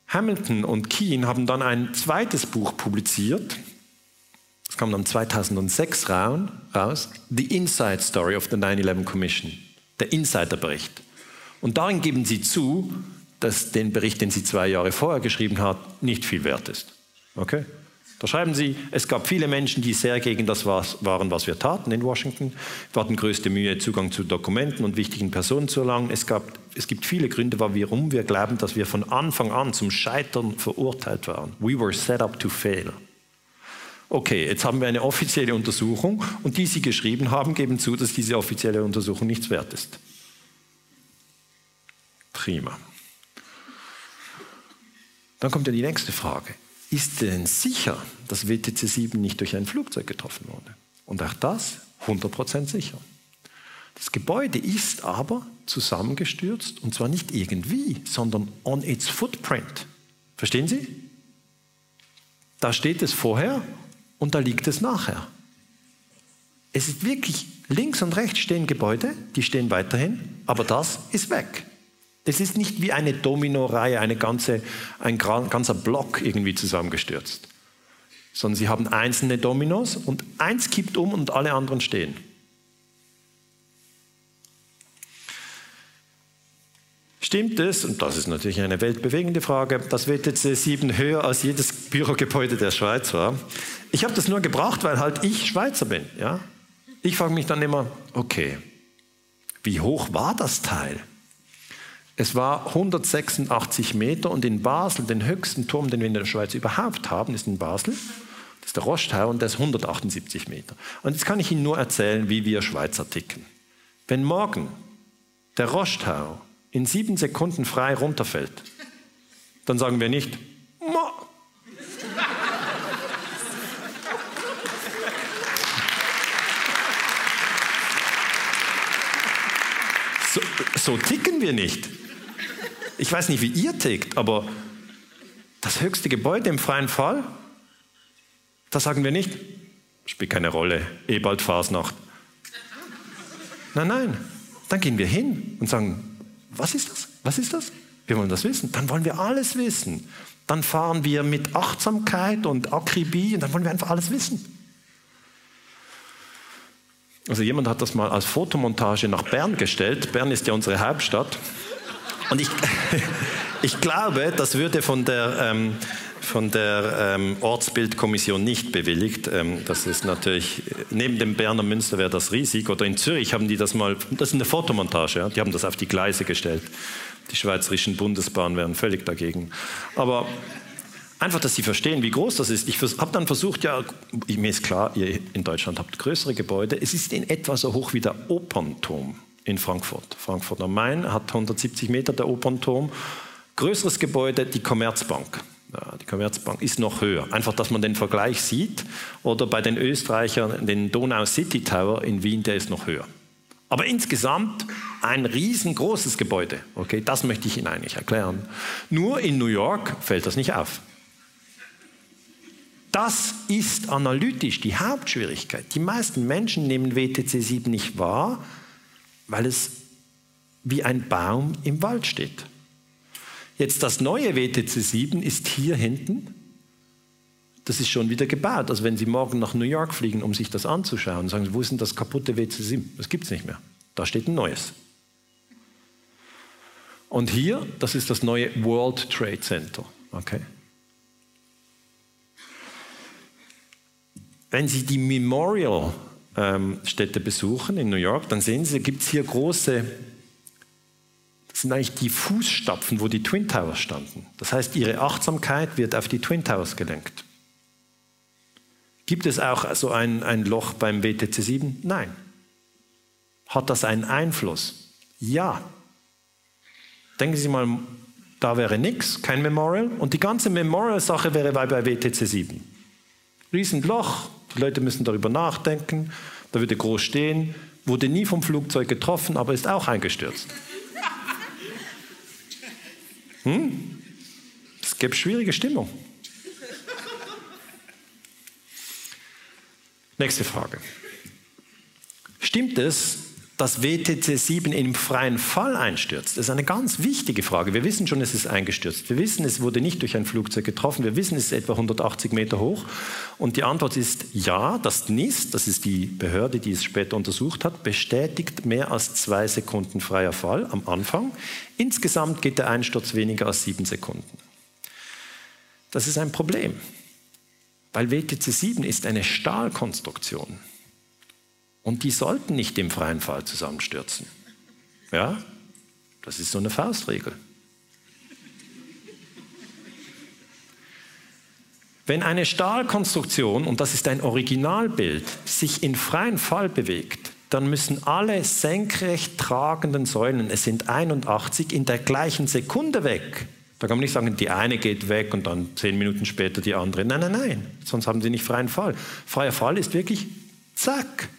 Hamilton und Keane haben dann ein zweites Buch publiziert, kam dann 2006 raus, The Inside Story of the 9-11 Commission, der Insiderbericht. Und darin geben sie zu, dass den Bericht, den sie zwei Jahre vorher geschrieben hat, nicht viel wert ist. Okay? Da schreiben sie, es gab viele Menschen, die sehr gegen das waren, was wir taten in Washington. Wir hatten größte Mühe, Zugang zu Dokumenten und wichtigen Personen zu erlangen. Es, gab, es gibt viele Gründe, warum wir glauben, dass wir von Anfang an zum Scheitern verurteilt waren. We were set up to fail. Okay, jetzt haben wir eine offizielle Untersuchung und die Sie geschrieben haben, geben zu, dass diese offizielle Untersuchung nichts wert ist. Prima. Dann kommt ja die nächste Frage. Ist denn sicher, dass WTC 7 nicht durch ein Flugzeug getroffen wurde? Und auch das 100% sicher. Das Gebäude ist aber zusammengestürzt und zwar nicht irgendwie, sondern on its footprint. Verstehen Sie? Da steht es vorher und da liegt es nachher. Es ist wirklich, links und rechts stehen Gebäude, die stehen weiterhin, aber das ist weg. Es ist nicht wie eine Domino-Reihe, eine ganze, ein ganzer Block irgendwie zusammengestürzt, sondern sie haben einzelne Dominos und eins kippt um und alle anderen stehen. Stimmt es, und das ist natürlich eine weltbewegende Frage, dass WTC 7 höher als jedes Bürogebäude der Schweiz war? Ich habe das nur gebracht, weil halt ich Schweizer bin. Ja? Ich frage mich dann immer, okay, wie hoch war das Teil? Es war 186 Meter und in Basel, den höchsten Turm, den wir in der Schweiz überhaupt haben, ist in Basel. Das ist der Roschtau und der ist 178 Meter. Und jetzt kann ich Ihnen nur erzählen, wie wir Schweizer ticken. Wenn morgen der Roschtau in sieben Sekunden frei runterfällt, dann sagen wir nicht, So, so ticken wir nicht. Ich weiß nicht, wie ihr tickt, aber Das höchste Gebäude im freien Fall? Da sagen wir nicht, spielt keine Rolle, eh bald Fasnacht. Nein, nein. Dann gehen wir hin und sagen, was ist das? Was ist das? Wir wollen das wissen. Dann wollen wir alles wissen. Dann fahren wir mit Achtsamkeit und Akribie und dann wollen wir einfach alles wissen. Also jemand hat das mal als Fotomontage nach Bern gestellt. Bern ist ja unsere Hauptstadt. Und ich, ich glaube, das würde von der, ähm, von der ähm, Ortsbildkommission nicht bewilligt. Ähm, das ist natürlich, neben dem Berner Münster wäre das riesig. Oder in Zürich haben die das mal, das ist eine Fotomontage, ja? die haben das auf die Gleise gestellt. Die schweizerischen Bundesbahnen wären völlig dagegen. Aber Einfach, dass Sie verstehen, wie groß das ist. Ich habe dann versucht, ja, mir ist klar, ihr in Deutschland habt größere Gebäude. Es ist in etwa so hoch wie der Opernturm in Frankfurt. Frankfurt am Main hat 170 Meter der Opernturm. Größeres Gebäude, die Commerzbank. Ja, die Commerzbank ist noch höher. Einfach, dass man den Vergleich sieht. Oder bei den Österreichern, den Donau City Tower in Wien, der ist noch höher. Aber insgesamt ein riesengroßes Gebäude. Okay, das möchte ich Ihnen eigentlich erklären. Nur in New York fällt das nicht auf. Das ist analytisch die Hauptschwierigkeit. Die meisten Menschen nehmen WTC 7 nicht wahr, weil es wie ein Baum im Wald steht. Jetzt das neue WTC 7 ist hier hinten. Das ist schon wieder gebaut. Also wenn Sie morgen nach New York fliegen, um sich das anzuschauen, sagen Sie, wo ist denn das kaputte WTC 7? Das gibt es nicht mehr. Da steht ein neues. Und hier, das ist das neue World Trade Center. Okay. Wenn Sie die Memorial-Städte ähm, besuchen in New York, dann sehen Sie, gibt es hier große, das sind eigentlich die Fußstapfen, wo die Twin Towers standen. Das heißt, Ihre Achtsamkeit wird auf die Twin Towers gelenkt. Gibt es auch so ein, ein Loch beim WTC 7? Nein. Hat das einen Einfluss? Ja. Denken Sie mal, da wäre nichts, kein Memorial. Und die ganze Memorial-Sache wäre bei WTC 7. Riesenloch, die Leute müssen darüber nachdenken. Da würde groß stehen, wurde nie vom Flugzeug getroffen, aber ist auch eingestürzt. Hm? Es gibt schwierige Stimmung. Nächste Frage. Stimmt es, dass WTC 7 im freien Fall einstürzt? Ist eine ganz wichtige Frage. Wir wissen schon, es ist eingestürzt. Wir wissen, es wurde nicht durch ein Flugzeug getroffen. Wir wissen, es ist etwa 180 Meter hoch. Und die Antwort ist ja. Das NIST, das ist die Behörde, die es später untersucht hat, bestätigt mehr als zwei Sekunden freier Fall am Anfang. Insgesamt geht der Einsturz weniger als sieben Sekunden. Das ist ein Problem, weil WTC 7 ist eine Stahlkonstruktion. Und die sollten nicht im freien Fall zusammenstürzen. Ja, das ist so eine Faustregel. Wenn eine Stahlkonstruktion, und das ist ein Originalbild, sich in freien Fall bewegt, dann müssen alle senkrecht tragenden Säulen, es sind 81, in der gleichen Sekunde weg. Da kann man nicht sagen, die eine geht weg und dann zehn Minuten später die andere. Nein, nein, nein, sonst haben Sie nicht freien Fall. Freier Fall ist wirklich zack,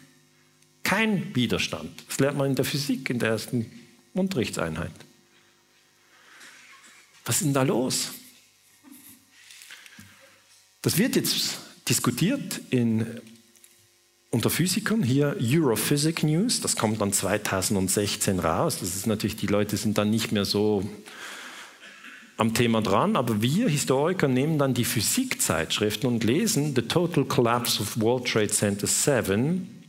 kein Widerstand. Das lernt man in der Physik, in der ersten Unterrichtseinheit. Was ist denn da los? Das wird jetzt diskutiert in, unter Physikern, hier Europhysik News, das kommt dann 2016 raus. Das ist natürlich, die Leute sind dann nicht mehr so am Thema dran, aber wir Historiker nehmen dann die Physikzeitschriften und lesen The Total Collapse of World Trade Center 7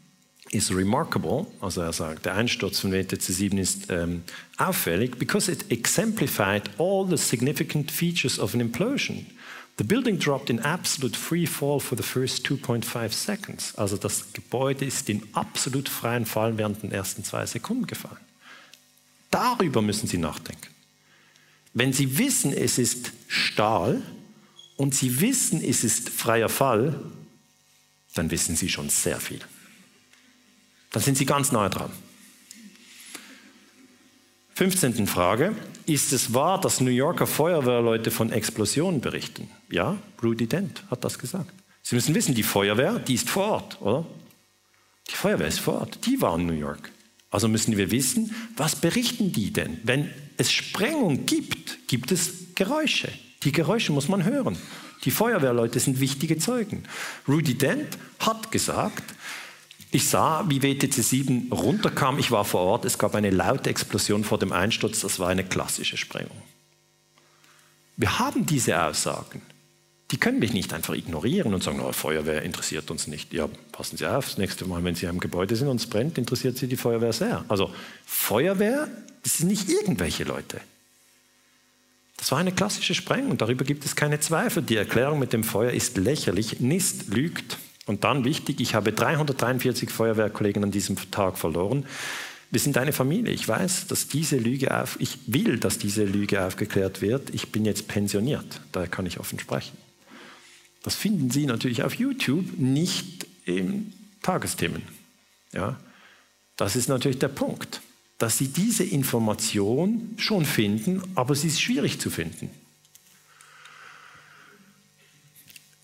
is remarkable, also er sagt, der Einsturz von WTC 7 ist ähm, auffällig, because it exemplified all the significant features of an implosion. The building dropped in absolute free fall for the first 2.5 seconds. Also das Gebäude ist in absolut freien Fall während den ersten zwei Sekunden gefallen. Darüber müssen Sie nachdenken. Wenn Sie wissen, es ist Stahl und Sie wissen, es ist freier Fall, dann wissen Sie schon sehr viel. Dann sind Sie ganz nahe dran. 15. Frage. Ist es wahr, dass New Yorker Feuerwehrleute von Explosionen berichten? Ja, Rudy Dent hat das gesagt. Sie müssen wissen, die Feuerwehr, die ist vor Ort, oder? Die Feuerwehr ist vor Ort. Die war in New York. Also müssen wir wissen, was berichten die denn? Wenn es Sprengung gibt, gibt es Geräusche. Die Geräusche muss man hören. Die Feuerwehrleute sind wichtige Zeugen. Rudy Dent hat gesagt, ich sah, wie WTC 7 runterkam. Ich war vor Ort. Es gab eine laute Explosion vor dem Einsturz. Das war eine klassische Sprengung. Wir haben diese Aussagen. Die können wir nicht einfach ignorieren und sagen, oh, Feuerwehr interessiert uns nicht. Ja, passen Sie auf, das nächste Mal, wenn Sie im Gebäude sind und es brennt, interessiert Sie die Feuerwehr sehr. Also Feuerwehr, das sind nicht irgendwelche Leute. Das war eine klassische Sprengung, darüber gibt es keine Zweifel. Die Erklärung mit dem Feuer ist lächerlich, NIST lügt. Und dann wichtig, ich habe 343 Feuerwehrkollegen an diesem Tag verloren. Wir sind eine Familie. Ich weiß, dass diese Lüge auf, ich will, dass diese Lüge aufgeklärt wird. Ich bin jetzt pensioniert, daher kann ich offen sprechen. Das finden Sie natürlich auf YouTube, nicht in Tagesthemen. Ja, das ist natürlich der Punkt, dass Sie diese Information schon finden, aber sie ist schwierig zu finden.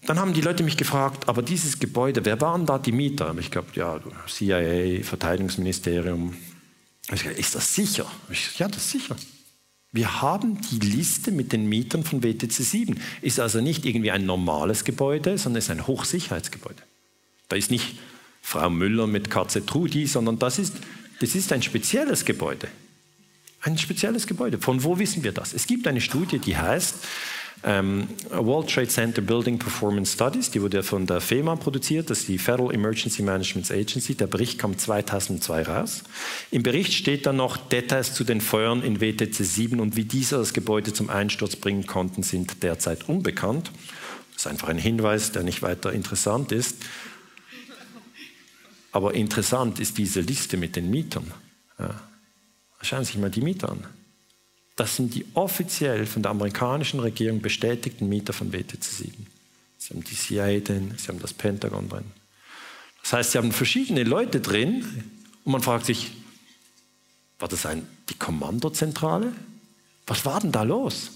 Dann haben die Leute mich gefragt, aber dieses Gebäude, wer waren da die Mieter? Ich glaube, ja, CIA, Verteidigungsministerium. Ich gesagt, ist das sicher? Ich gesagt, ja, das ist sicher. Wir haben die Liste mit den Mietern von WTC 7. Ist also nicht irgendwie ein normales Gebäude, sondern ist ein Hochsicherheitsgebäude. Da ist nicht Frau Müller mit KZ Trudi, sondern das ist, das ist ein spezielles Gebäude. Ein spezielles Gebäude. Von wo wissen wir das? Es gibt eine Studie, die heißt ähm, World Trade Center Building Performance Studies, die wurde von der FEMA produziert, das ist die Federal Emergency Management Agency. Der Bericht kam 2002 raus. Im Bericht steht dann noch Details zu den Feuern in WTC 7 und wie diese das Gebäude zum Einsturz bringen konnten, sind derzeit unbekannt. Das ist einfach ein Hinweis, der nicht weiter interessant ist. Aber interessant ist diese Liste mit den Mietern. Ja. Schauen Sie sich mal die Mieter an. Das sind die offiziell von der amerikanischen Regierung bestätigten Mieter von WTC 7. Sie haben die CIA drin, Sie haben das Pentagon drin. Das heißt, Sie haben verschiedene Leute drin und man fragt sich, war das ein, die Kommandozentrale? Was war denn da los?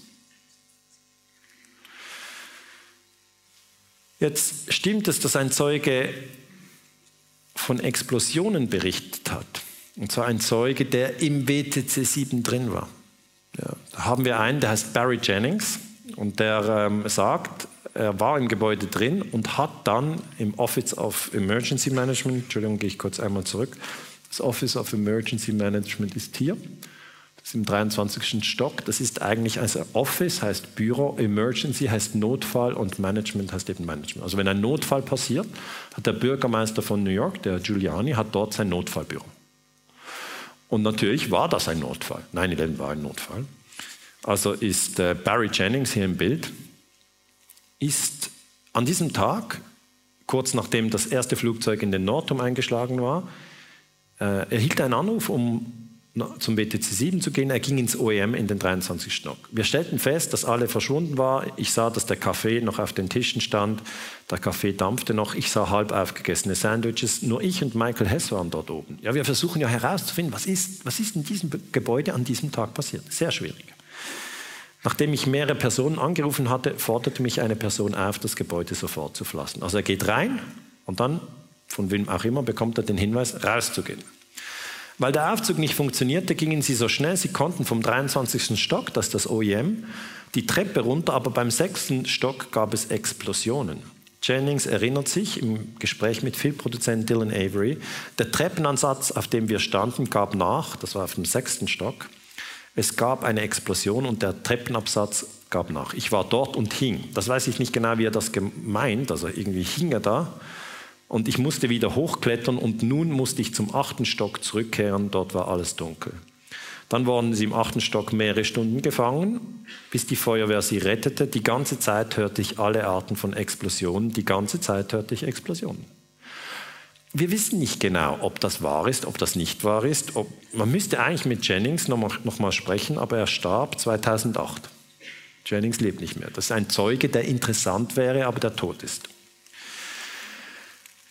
Jetzt stimmt es, dass ein Zeuge von Explosionen berichtet hat. Und zwar ein Zeuge, der im WTC 7 drin war. Ja, da haben wir einen, der heißt Barry Jennings und der ähm, sagt, er war im Gebäude drin und hat dann im Office of Emergency Management, Entschuldigung, gehe ich kurz einmal zurück, das Office of Emergency Management ist hier, das ist im 23. Stock, das ist eigentlich, also Office heißt Büro, Emergency heißt Notfall und Management heißt eben Management. Also wenn ein Notfall passiert, hat der Bürgermeister von New York, der Giuliani, hat dort sein Notfallbüro. Und natürlich war das ein Notfall. 9-11 war ein Notfall. Also ist äh, Barry Jennings hier im Bild, ist an diesem Tag, kurz nachdem das erste Flugzeug in den Nordturm eingeschlagen war, äh, erhielt einen Anruf, um zum WTC 7 zu gehen. Er ging ins OEM in den 23. Stock. Wir stellten fest, dass alle verschwunden waren. Ich sah, dass der Kaffee noch auf den Tischen stand. Der Kaffee dampfte noch. Ich sah halb aufgegessene Sandwiches. Nur ich und Michael Hess waren dort oben. Ja, wir versuchen ja herauszufinden, was ist, was ist in diesem Gebäude an diesem Tag passiert. Sehr schwierig. Nachdem ich mehrere Personen angerufen hatte, forderte mich eine Person auf, das Gebäude sofort zu verlassen. Also er geht rein und dann, von wem auch immer, bekommt er den Hinweis, rauszugehen. Weil der Aufzug nicht funktionierte, gingen sie so schnell sie konnten vom 23. Stock, das ist das OEM, die Treppe runter, aber beim sechsten Stock gab es Explosionen. Jennings erinnert sich im Gespräch mit Filmproduzent Dylan Avery, der Treppenansatz, auf dem wir standen, gab nach, das war auf dem sechsten Stock. Es gab eine Explosion und der Treppenabsatz gab nach. Ich war dort und hing. Das weiß ich nicht genau, wie er das gemeint, also irgendwie hing er da und ich musste wieder hochklettern und nun musste ich zum achten Stock zurückkehren, dort war alles dunkel. Dann waren sie im achten Stock mehrere Stunden gefangen, bis die Feuerwehr sie rettete. Die ganze Zeit hörte ich alle Arten von Explosionen, die ganze Zeit hörte ich Explosionen. Wir wissen nicht genau, ob das wahr ist, ob das nicht wahr ist. Ob, man müsste eigentlich mit Jennings nochmal noch mal sprechen, aber er starb 2008. Jennings lebt nicht mehr. Das ist ein Zeuge, der interessant wäre, aber der tot ist.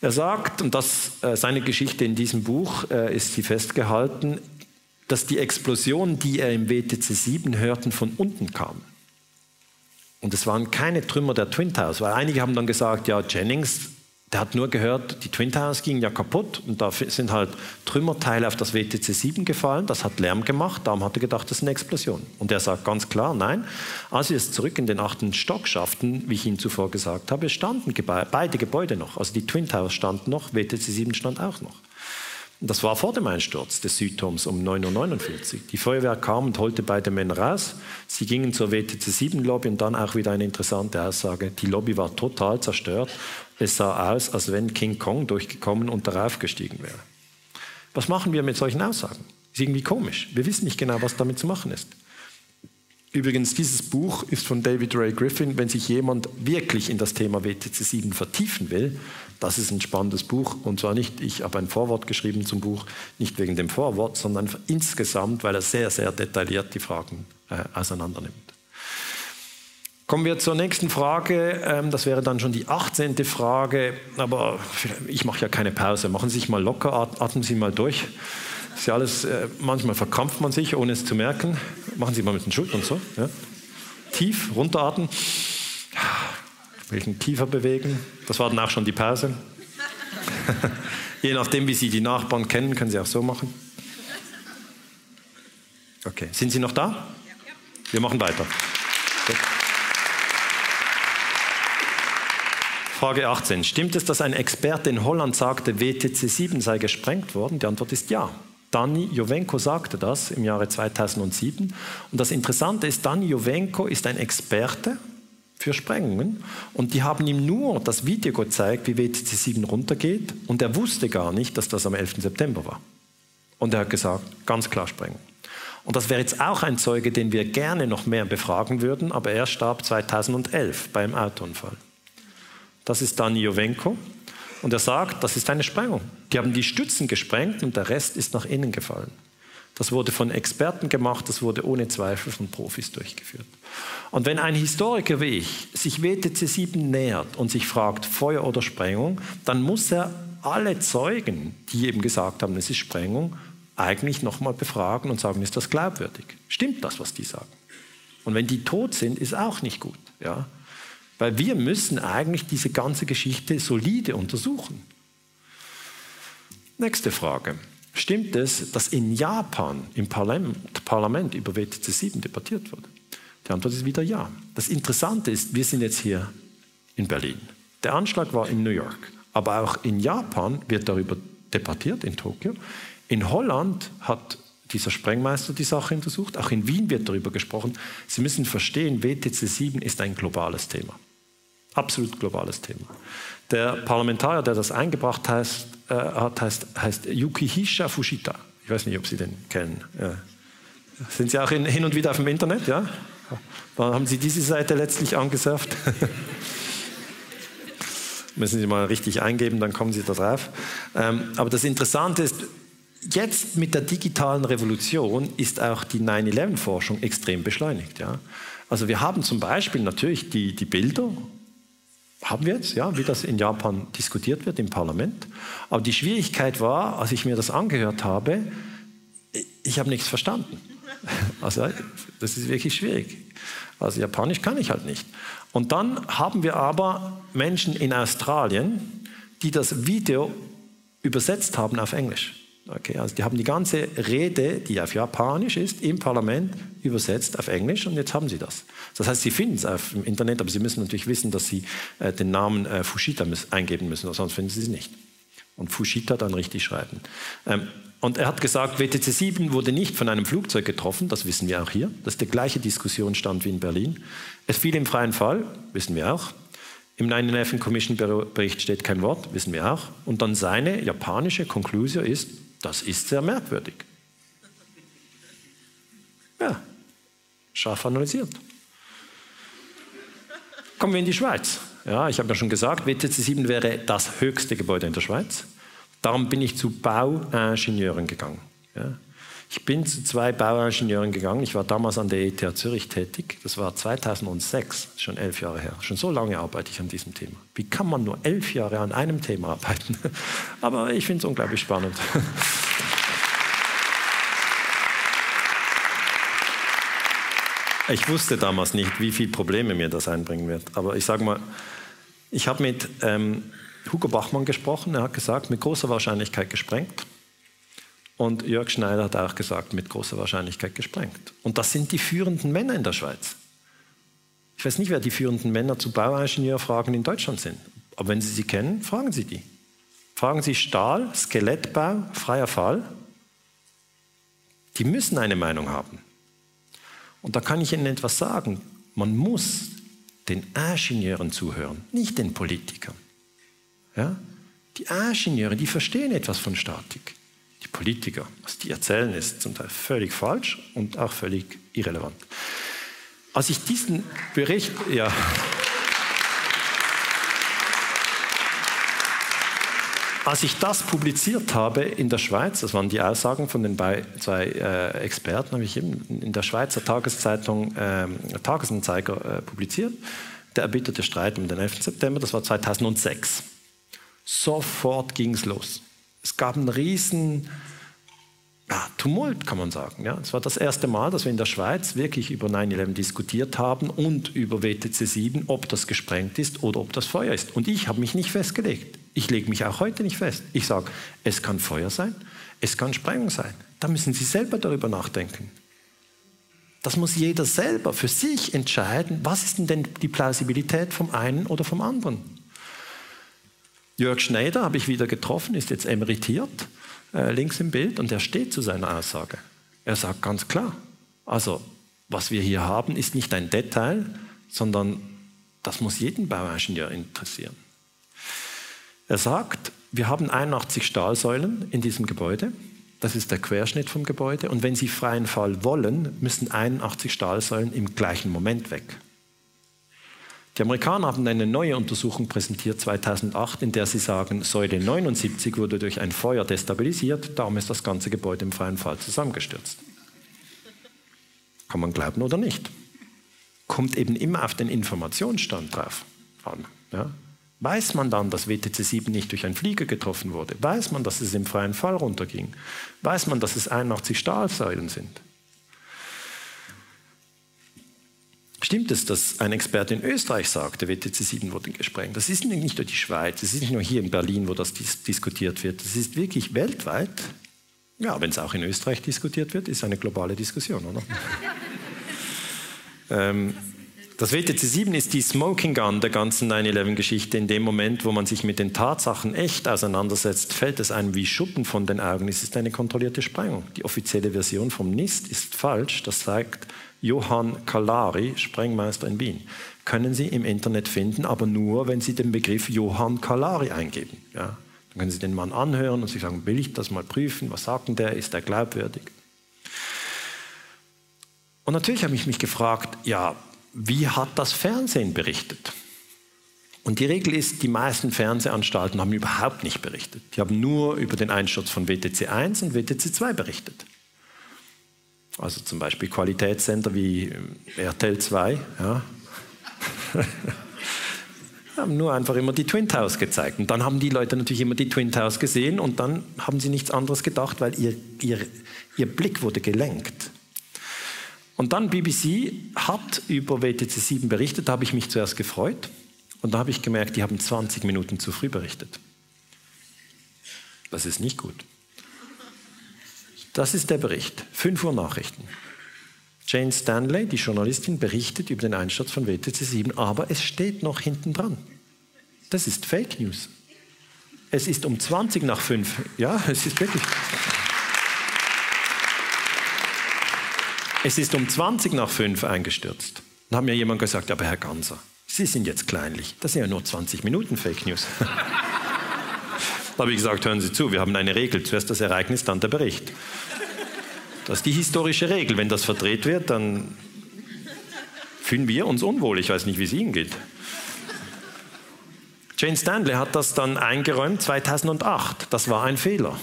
Er sagt, und das, äh, seine Geschichte in diesem Buch äh, ist sie festgehalten, dass die Explosionen, die er im WTC 7 hörten, von unten kamen. Und es waren keine Trümmer der Twin Towers, weil einige haben dann gesagt, ja, Jennings Der hat nur gehört, die Twin Towers gingen ja kaputt und da sind halt Trümmerteile auf das WTC 7 gefallen. Das hat Lärm gemacht, darum hat er gedacht, das ist eine Explosion. Und er sagt ganz klar, nein. Als wir es zurück in den achten Stock schafften, wie ich Ihnen zuvor gesagt habe, standen beide Gebäude noch. Also die Twin Towers standen noch, WTC 7 stand auch noch. Das war vor dem Einsturz des Südturms um 9.49 Uhr. Die Feuerwehr kam und holte beide Männer raus. Sie gingen zur WTC 7 Lobby und dann auch wieder eine interessante Aussage. Die Lobby war total zerstört. Es sah aus, als wenn King Kong durchgekommen und darauf gestiegen wäre. Was machen wir mit solchen Aussagen? Ist irgendwie komisch. Wir wissen nicht genau, was damit zu machen ist. Übrigens, dieses Buch ist von David Ray Griffin. Wenn sich jemand wirklich in das Thema WTC 7 vertiefen will, das ist ein spannendes Buch. Und zwar nicht, ich habe ein Vorwort geschrieben zum Buch, nicht wegen dem Vorwort, sondern insgesamt, weil er sehr, sehr detailliert die Fragen äh, auseinandernimmt. Kommen wir zur nächsten Frage. Ähm, das wäre dann schon die 18. Frage. Aber ich mache ja keine Pause. Machen Sie sich mal locker, atmen Sie mal durch. ist ja alles, äh, manchmal verkrampft man sich, ohne es zu merken. Machen Sie mal mit den Schultern so. Ja. Tief runteratmen. Welchen tiefer bewegen. Das war dann auch schon die Pause. Je nachdem, wie Sie die Nachbarn kennen, können Sie auch so machen. Okay, sind Sie noch da? Wir machen weiter. Frage 18. Stimmt es, dass ein Experte in Holland sagte, WTC 7 sei gesprengt worden? Die Antwort ist ja. Dani Jovenko sagte das im Jahre 2007. Und das Interessante ist, Dani Jovenko ist ein Experte für Sprengungen und die haben ihm nur das Video gezeigt, wie WTC 7 runtergeht und er wusste gar nicht, dass das am 11. September war. Und er hat gesagt, ganz klar sprengen. Und das wäre jetzt auch ein Zeuge, den wir gerne noch mehr befragen würden, aber er starb 2011 beim Autounfall. Das ist Dani Jovenko. Und er sagt, das ist eine Sprengung. Die haben die Stützen gesprengt und der Rest ist nach innen gefallen. Das wurde von Experten gemacht, das wurde ohne Zweifel von Profis durchgeführt. Und wenn ein Historiker wie ich sich WTC 7 nähert und sich fragt, Feuer oder Sprengung, dann muss er alle Zeugen, die eben gesagt haben, es ist Sprengung, eigentlich nochmal befragen und sagen, ist das glaubwürdig? Stimmt das, was die sagen? Und wenn die tot sind, ist auch nicht gut. Ja? Weil wir müssen eigentlich diese ganze Geschichte solide untersuchen. Nächste Frage. Stimmt es, dass in Japan im Parlament, Parlament über WTC 7 debattiert wurde? Die Antwort ist wieder ja. Das Interessante ist, wir sind jetzt hier in Berlin. Der Anschlag war in New York, aber auch in Japan wird darüber debattiert, in Tokio. In Holland hat dieser Sprengmeister die Sache untersucht, auch in Wien wird darüber gesprochen. Sie müssen verstehen, WTC 7 ist ein globales Thema. Absolut globales Thema. Der Parlamentarier, der das eingebracht heißt, äh, hat, heißt, heißt Yukihisa Fushita. Ich weiß nicht, ob Sie den kennen. Ja. Sind Sie auch in, hin und wieder auf dem Internet? Ja? Dann haben Sie diese Seite letztlich angesurft. Müssen Sie mal richtig eingeben, dann kommen Sie da drauf. Ähm, aber das Interessante ist, jetzt mit der digitalen Revolution ist auch die 9-11-Forschung extrem beschleunigt. Ja? Also wir haben zum Beispiel natürlich die, die Bilder, haben wir jetzt, ja, wie das in Japan diskutiert wird im Parlament. Aber die Schwierigkeit war, als ich mir das angehört habe, ich habe nichts verstanden. Also das ist wirklich schwierig. Also Japanisch kann ich halt nicht. Und dann haben wir aber Menschen in Australien, die das Video übersetzt haben auf Englisch. Okay, also die haben die ganze Rede, die auf Japanisch ist, im Parlament übersetzt auf Englisch und jetzt haben sie das. Das heißt, sie finden es auf dem Internet, aber sie müssen natürlich wissen, dass sie äh, den Namen äh, Fushita eingeben müssen, sonst finden sie es nicht. Und Fushita dann richtig schreiben. Ähm, und er hat gesagt, WTC 7 wurde nicht von einem Flugzeug getroffen, das wissen wir auch hier. Das ist der gleiche Diskussionsstand wie in Berlin. Es fiel im freien Fall, wissen wir auch. Im 9-11 Commission Bericht steht kein Wort, wissen wir auch. Und dann seine japanische Konklusion ist, das ist sehr merkwürdig. Ja, scharf analysiert. Kommen wir in die Schweiz. Ja, ich habe ja schon gesagt, WTC 7 wäre das höchste Gebäude in der Schweiz. Darum bin ich zu Bauingenieuren gegangen. Ja. Ich bin zu zwei Bauingenieuren gegangen. Ich war damals an der ETH Zürich tätig. Das war 2006, schon elf Jahre her. Schon so lange arbeite ich an diesem Thema. Wie kann man nur elf Jahre an einem Thema arbeiten? Aber ich finde es unglaublich spannend. Ich wusste damals nicht, wie viele Probleme mir das einbringen wird. Aber ich sage mal, ich habe mit ähm, Hugo Bachmann gesprochen. Er hat gesagt, mit großer Wahrscheinlichkeit gesprengt. Und Jörg Schneider hat auch gesagt, mit großer Wahrscheinlichkeit gesprengt. Und das sind die führenden Männer in der Schweiz. Ich weiß nicht, wer die führenden Männer zu Bauingenieurfragen in Deutschland sind. Aber wenn Sie sie kennen, fragen Sie die. Fragen Sie Stahl, Skelettbau, freier Fall. Die müssen eine Meinung haben. Und da kann ich Ihnen etwas sagen. Man muss den Ingenieuren zuhören, nicht den Politikern. Ja? Die Ingenieure, die verstehen etwas von Statik. Die Politiker, was die erzählen, ist zum Teil völlig falsch und auch völlig irrelevant. Als ich diesen Bericht, ja. Als ich das publiziert habe in der Schweiz, das waren die Aussagen von den zwei äh, Experten, habe ich in der Schweizer Tageszeitung äh, Tagesanzeiger äh, publiziert. Der erbitterte Streit um den 11. September, das war 2006. Sofort ging es los. Es gab einen riesen ja, Tumult, kann man sagen. Ja, es war das erste Mal, dass wir in der Schweiz wirklich über 9-11 diskutiert haben und über WTC 7, ob das gesprengt ist oder ob das Feuer ist. Und ich habe mich nicht festgelegt. Ich lege mich auch heute nicht fest. Ich sage, es kann Feuer sein, es kann Sprengung sein. Da müssen Sie selber darüber nachdenken. Das muss jeder selber für sich entscheiden, was ist denn die Plausibilität vom einen oder vom anderen. Jörg Schneider habe ich wieder getroffen, ist jetzt emeritiert, äh, links im Bild, und er steht zu seiner Aussage. Er sagt ganz klar, also was wir hier haben, ist nicht ein Detail, sondern das muss jeden Bauingenieur interessieren. Er sagt, wir haben 81 Stahlsäulen in diesem Gebäude. Das ist der Querschnitt vom Gebäude. Und wenn Sie freien Fall wollen, müssen 81 Stahlsäulen im gleichen Moment weg. Die Amerikaner haben eine neue Untersuchung präsentiert 2008, in der sie sagen, Säule 79 wurde durch ein Feuer destabilisiert, darum ist das ganze Gebäude im freien Fall zusammengestürzt. Kann man glauben oder nicht. Kommt eben immer auf den Informationsstand drauf an. Ja? Weiß man dann, dass WTC 7 nicht durch einen Flieger getroffen wurde? Weiß man, dass es im freien Fall runterging? Weiß man, dass es 81 Stahlsäulen sind? Stimmt es, dass ein Experte in Österreich sagte, WTC 7 wurde gesprengt? Das ist nicht nur die Schweiz, es ist nicht nur hier in Berlin, wo das dis diskutiert wird. Das ist wirklich weltweit. Ja, wenn es auch in Österreich diskutiert wird, ist eine globale Diskussion, oder? ähm, das WTC 7 ist die Smoking Gun der ganzen 9-11-Geschichte. In dem Moment, wo man sich mit den Tatsachen echt auseinandersetzt, fällt es einem wie Schuppen von den Augen. Es ist eine kontrollierte Sprengung. Die offizielle Version vom NIST ist falsch. Das zeigt Johann Kalari, Sprengmeister in Wien. Können Sie im Internet finden, aber nur, wenn Sie den Begriff Johann Kalari eingeben. Ja? Dann können Sie den Mann anhören und Sie sagen, will ich das mal prüfen? Was sagt denn der? Ist er glaubwürdig? Und natürlich habe ich mich gefragt, ja, wie hat das Fernsehen berichtet? Und die Regel ist, die meisten Fernsehanstalten haben überhaupt nicht berichtet. Die haben nur über den Einsturz von WTC 1 und WTC 2 berichtet. Also zum Beispiel Qualitätssender wie äh, RTL 2. Ja. haben nur einfach immer die Twin Towers gezeigt. Und dann haben die Leute natürlich immer die Twin Towers gesehen und dann haben sie nichts anderes gedacht, weil ihr, ihr, ihr Blick wurde gelenkt. Und dann BBC hat über WTC 7 berichtet, da habe ich mich zuerst gefreut und da habe ich gemerkt, die haben 20 Minuten zu früh berichtet. Das ist nicht gut. Das ist der Bericht. 5 Uhr Nachrichten. Jane Stanley, die Journalistin, berichtet über den Einsturz von WTC 7, aber es steht noch hinten dran. Das ist Fake News. Es ist um 20 nach 5. Ja, es ist wirklich. Es ist um 20 nach 5 eingestürzt. Dann hat mir jemand gesagt, aber Herr Ganser, Sie sind jetzt kleinlich. Das sind ja nur 20 Minuten Fake News. Da habe ich gesagt, hören Sie zu, wir haben eine Regel, zuerst das Ereignis, dann der Bericht. Das ist die historische Regel. Wenn das verdreht wird, dann fühlen wir uns unwohl. Ich weiß nicht, wie es Ihnen geht. Jane Stanley hat das dann eingeräumt 2008. Das war ein Fehler.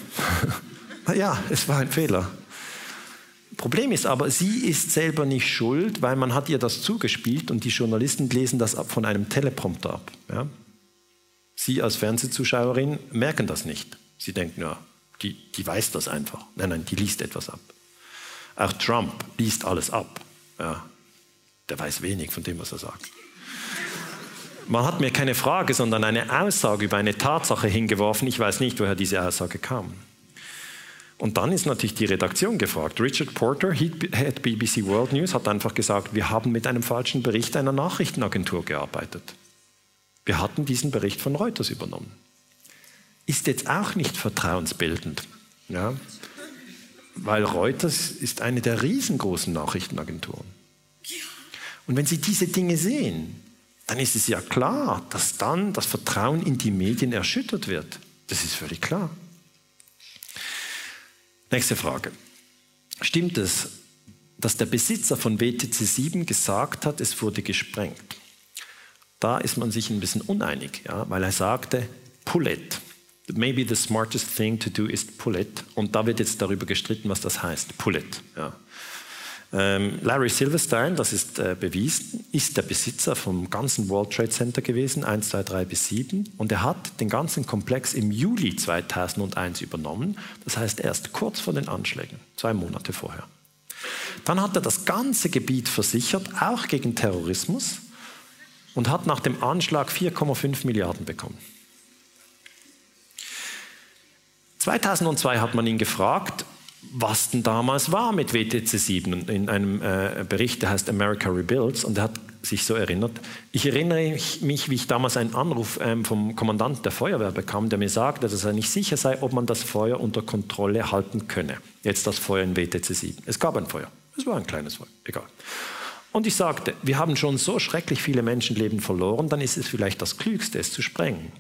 ja, es war ein Fehler. Problem ist aber, sie ist selber nicht schuld, weil man hat ihr das zugespielt und die Journalisten lesen das von einem Teleprompter ab. Ja? Sie als Fernsehzuschauerin merken das nicht. Sie denken, ja, die, die weiß das einfach. Nein, nein, die liest etwas ab. Auch Trump liest alles ab. Ja, der weiß wenig von dem, was er sagt. Man hat mir keine Frage, sondern eine Aussage über eine Tatsache hingeworfen. Ich weiß nicht, woher diese Aussage kam. Und dann ist natürlich die Redaktion gefragt. Richard Porter, Head BBC World News, hat einfach gesagt, wir haben mit einem falschen Bericht einer Nachrichtenagentur gearbeitet. Wir hatten diesen Bericht von Reuters übernommen. Ist jetzt auch nicht vertrauensbildend. Ja? Weil Reuters ist eine der riesengroßen Nachrichtenagenturen. Und wenn Sie diese Dinge sehen, dann ist es ja klar, dass dann das Vertrauen in die Medien erschüttert wird. Das ist völlig klar. Nächste Frage. Stimmt es, dass der Besitzer von WTC 7 gesagt hat, es wurde gesprengt? Da ist man sich ein bisschen uneinig, ja, weil er sagte, pull it. Maybe the smartest thing to do is pull it. Und da wird jetzt darüber gestritten, was das heißt, pull it. Ja. Ähm, Larry Silverstein, das ist äh, bewiesen, ist der Besitzer vom ganzen World Trade Center gewesen, 1, 2, 3 bis 7. Und er hat den ganzen Komplex im Juli 2001 übernommen. Das heißt erst kurz vor den Anschlägen, zwei Monate vorher. Dann hat er das ganze Gebiet versichert, auch gegen Terrorismus, und hat nach dem Anschlag 4,5 Milliarden bekommen. 2002 hat man ihn gefragt, was denn damals war mit WTC 7 in einem äh, Bericht, der heißt America Rebuilds und er hat sich so erinnert. Ich erinnere mich, wie ich damals einen Anruf ähm, vom Kommandanten der Feuerwehr bekam, der mir sagte, dass er nicht sicher sei, ob man das Feuer unter Kontrolle halten könne. Jetzt das Feuer in WTC 7. Es gab ein Feuer. Es war ein kleines Feuer, egal. Und ich sagte, wir haben schon so schrecklich viele Menschenleben verloren, dann ist es vielleicht das Klügste, es zu sprengen.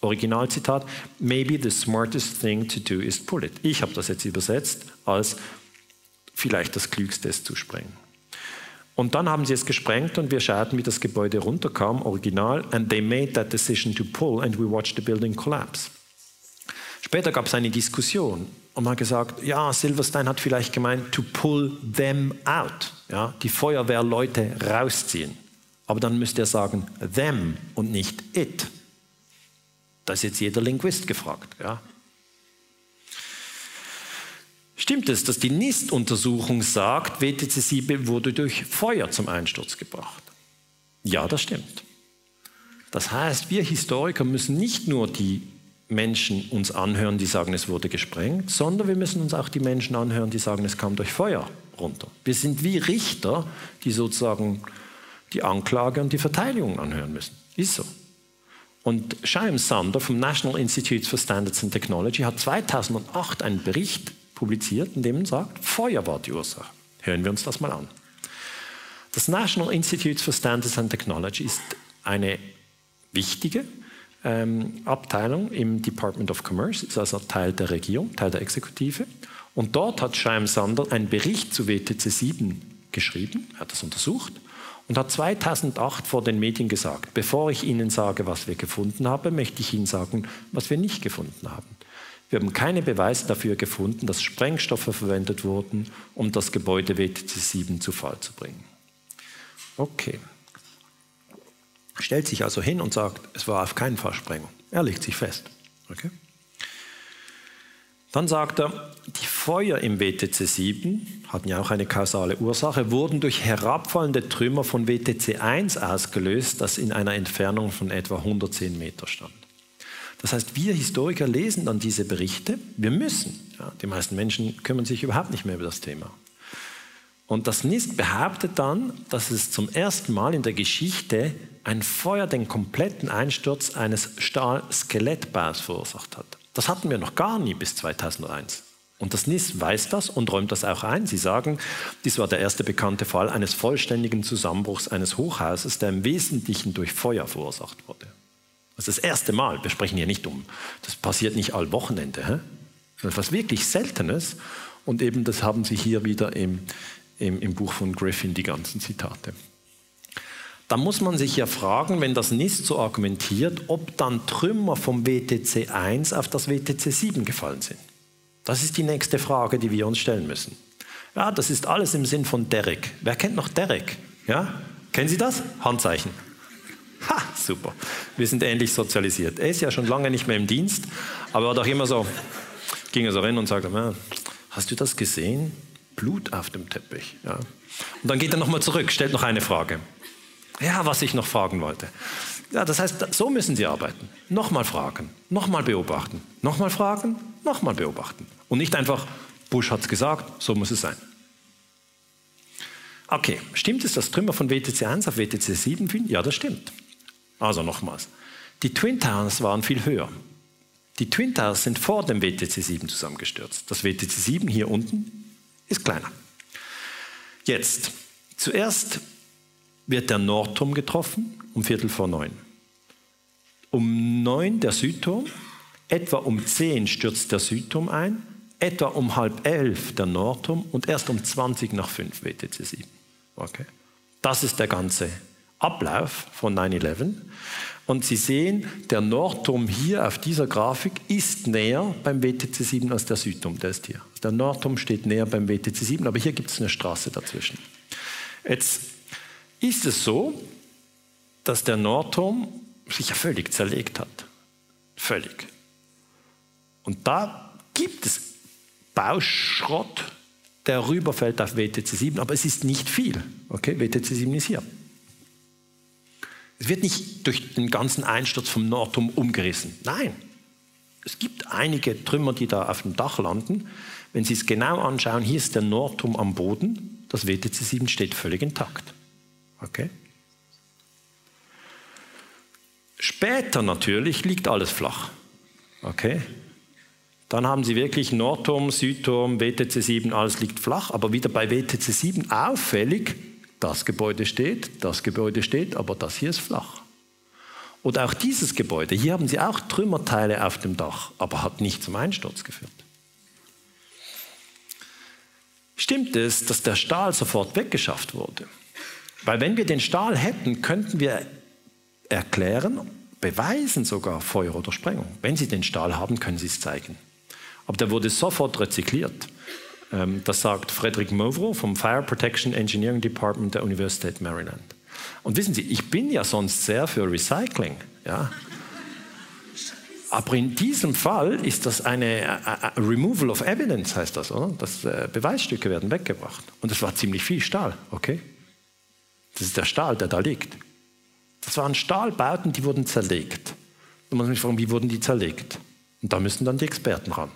Originalzitat, maybe the smartest thing to do is pull it. Ich habe das jetzt übersetzt als vielleicht das Klügste ist zu sprengen. Und dann haben sie es gesprengt und wir schauten, wie das Gebäude runterkam, original, and they made that decision to pull and we watched the building collapse. Später gab es eine Diskussion und man hat gesagt, ja, Silverstein hat vielleicht gemeint, to pull them out, ja, die Feuerwehrleute rausziehen. Aber dann müsste er sagen, them und nicht it. Da ist jetzt jeder Linguist gefragt. Ja. Stimmt es, dass die NIST-Untersuchung sagt, WTC 7 wurde durch Feuer zum Einsturz gebracht? Ja, das stimmt. Das heißt, wir Historiker müssen nicht nur die Menschen uns anhören, die sagen, es wurde gesprengt, sondern wir müssen uns auch die Menschen anhören, die sagen, es kam durch Feuer runter. Wir sind wie Richter, die sozusagen die Anklage und die Verteidigung anhören müssen. Ist so. Und Chaim Sander vom National Institute for Standards and Technology hat 2008 einen Bericht publiziert, in dem er sagt, Feuer war die Ursache. Hören wir uns das mal an. Das National Institute for Standards and Technology ist eine wichtige ähm, Abteilung im Department of Commerce, ist also Teil der Regierung, Teil der Exekutive. Und dort hat Chaim Sander einen Bericht zu WTC 7 geschrieben, er hat das untersucht und hat 2008 vor den Medien gesagt, bevor ich Ihnen sage, was wir gefunden haben, möchte ich Ihnen sagen, was wir nicht gefunden haben. Wir haben keine Beweise dafür gefunden, dass Sprengstoffe verwendet wurden, um das Gebäude WTC 7 zu Fall zu bringen. Okay. Stellt sich also hin und sagt, es war auf keinen Fall Sprengung. Er legt sich fest. Okay? Dann sagt er, die Feuer im WTC 7 hatten ja auch eine kausale Ursache, wurden durch herabfallende Trümmer von WTC 1 ausgelöst, das in einer Entfernung von etwa 110 Meter stand. Das heißt, wir Historiker lesen dann diese Berichte. Wir müssen. Ja, die meisten Menschen kümmern sich überhaupt nicht mehr über das Thema. Und das NIST behauptet dann, dass es zum ersten Mal in der Geschichte ein Feuer den kompletten Einsturz eines Stahlskelettbaus verursacht hat. Das hatten wir noch gar nie bis 2001. Und das NIS weiß das und räumt das auch ein. Sie sagen, dies war der erste bekannte Fall eines vollständigen Zusammenbruchs eines Hochhauses, der im Wesentlichen durch Feuer verursacht wurde. Das ist das erste Mal. Wir sprechen hier nicht um. Das passiert nicht all Wochenende. Hä? Das ist was wirklich Seltenes. Und eben das haben Sie hier wieder im, im, im Buch von Griffin, die ganzen Zitate. Da muss man sich ja fragen, wenn das NIST so argumentiert, ob dann Trümmer vom WTC 1 auf das WTC 7 gefallen sind. Das ist die nächste Frage, die wir uns stellen müssen. Ja, das ist alles im Sinn von Derek. Wer kennt noch Derek? Ja? Kennen Sie das? Handzeichen. Ha, super. Wir sind ähnlich sozialisiert. Er ist ja schon lange nicht mehr im Dienst, aber er war doch immer so, ging er so rein und sagte, hast du das gesehen? Blut auf dem Teppich. Ja. Und dann geht er nochmal zurück, stellt noch eine Frage. Ja, was ich noch fragen wollte. Ja, das heißt, so müssen Sie arbeiten. Nochmal fragen, nochmal beobachten, nochmal fragen, nochmal beobachten. Und nicht einfach, Bush hat es gesagt, so muss es sein. Okay, stimmt es, dass Trümmer von WTC 1 auf WTC 7 finden? Ja, das stimmt. Also nochmals. Die Twin Towers waren viel höher. Die Twin Towers sind vor dem WTC 7 zusammengestürzt. Das WTC 7 hier unten ist kleiner. Jetzt, zuerst wird der Nordturm getroffen um Viertel vor neun. Um neun der Südturm, etwa um zehn stürzt der Südturm ein, etwa um halb elf der Nordturm und erst um 20 nach fünf WTC 7. Okay. Das ist der ganze Ablauf von 9-11. Und Sie sehen, der Nordturm hier auf dieser Grafik ist näher beim WTC 7 als der Südturm. Der ist hier. Der Nordturm steht näher beim WTC 7, aber hier gibt es eine Straße dazwischen. Jetzt ist es so, dass der Nordturm sich ja völlig zerlegt hat. Völlig. Und da gibt es Bauschrott, der rüberfällt auf WTC 7, aber es ist nicht viel. Okay, WTC 7 ist hier. Es wird nicht durch den ganzen Einsturz vom Nordturm umgerissen. Nein, es gibt einige Trümmer, die da auf dem Dach landen. Wenn Sie es genau anschauen, hier ist der Nordturm am Boden, das WTC 7 steht völlig intakt. Okay? Später natürlich liegt alles flach. Okay? Dann haben Sie wirklich Nordturm, Südturm, WTC 7, alles liegt flach, aber wieder bei WTC 7 auffällig, das Gebäude steht, das Gebäude steht, aber das hier ist flach. Oder auch dieses Gebäude, hier haben Sie auch Trümmerteile auf dem Dach, aber hat nicht zum Einsturz geführt. Stimmt es, dass der Stahl sofort weggeschafft wurde? Weil wenn wir den Stahl hätten, könnten wir erklären, beweisen sogar Feuer oder Sprengung. Wenn Sie den Stahl haben, können Sie es zeigen. Aber der wurde sofort rezykliert. Ähm, das sagt Frederick Movro vom Fire Protection Engineering Department der Universität Maryland. Und wissen Sie, ich bin ja sonst sehr für Recycling. Ja? Aber in diesem Fall ist das eine a, a Removal of Evidence, heißt das, oder? Das, äh, Beweisstücke werden weggebracht. Und es war ziemlich viel Stahl, okay? Das ist der Stahl, der da liegt. Das waren Stahlbauten, die wurden zerlegt. Man muss mich fragen, wie wurden die zerlegt? Und da müssen dann die Experten ran.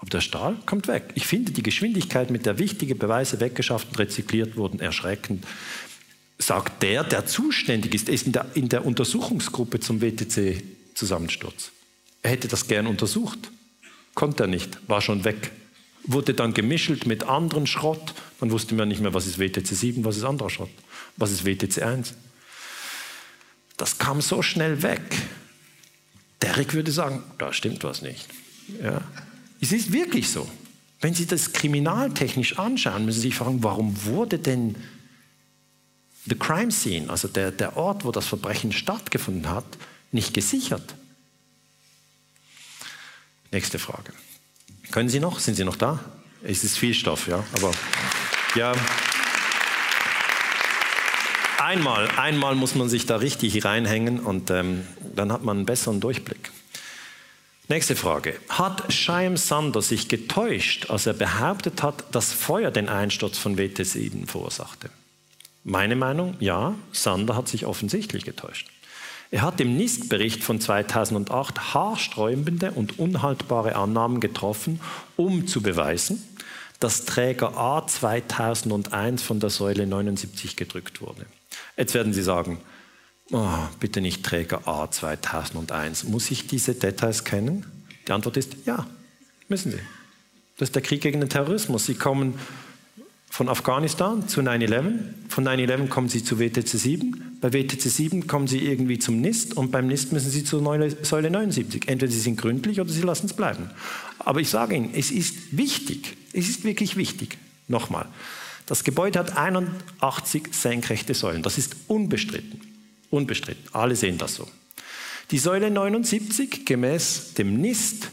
Aber der Stahl kommt weg. Ich finde die Geschwindigkeit, mit der wichtige Beweise weggeschafft und rezykliert wurden, erschreckend. Sagt der, der zuständig ist, ist in der, in der Untersuchungsgruppe zum WTC-Zusammensturz. Er hätte das gern untersucht. Konnte er nicht, war schon weg. Wurde dann gemischelt mit anderen Schrott. Dann wusste man nicht mehr, was ist WTC 7, was ist anderer Schrott, was ist WTC 1. Das kam so schnell weg. Derek würde sagen, da stimmt was nicht. Ja. Es ist wirklich so. Wenn Sie das kriminaltechnisch anschauen, müssen Sie sich fragen, warum wurde denn the crime scene, also der, der Ort, wo das Verbrechen stattgefunden hat, nicht gesichert? Nächste Frage. Können Sie noch? Sind Sie noch da? Es ist viel Stoff, ja. Aber ja. Einmal, einmal muss man sich da richtig reinhängen und ähm, dann hat man einen besseren Durchblick. Nächste Frage. Hat Chaim Sander sich getäuscht, als er behauptet hat, dass Feuer den Einsturz von WT7 verursachte? Meine Meinung, ja, Sander hat sich offensichtlich getäuscht. Er hat im NIST-Bericht von 2008 haarsträubende und unhaltbare Annahmen getroffen, um zu beweisen, dass Träger A 2001 von der Säule 79 gedrückt wurde. Jetzt werden Sie sagen, oh, bitte nicht Träger A 2001. Muss ich diese Details kennen? Die Antwort ist ja, müssen Sie. Das ist der Krieg gegen den Terrorismus. Sie kommen von Afghanistan zu 9-11, von 9-11 kommen Sie zu WTC 7, bei WTC 7 kommen Sie irgendwie zum NIST und beim NIST müssen Sie zur Säule 79. Entweder Sie sind gründlich oder Sie lassen es bleiben. Aber ich sage Ihnen, es ist wichtig, es ist wirklich wichtig. Nochmal, das Gebäude hat 81 senkrechte Säulen, das ist unbestritten. Unbestritten. Alle sehen das so. Die Säule 79 gemäß dem NIST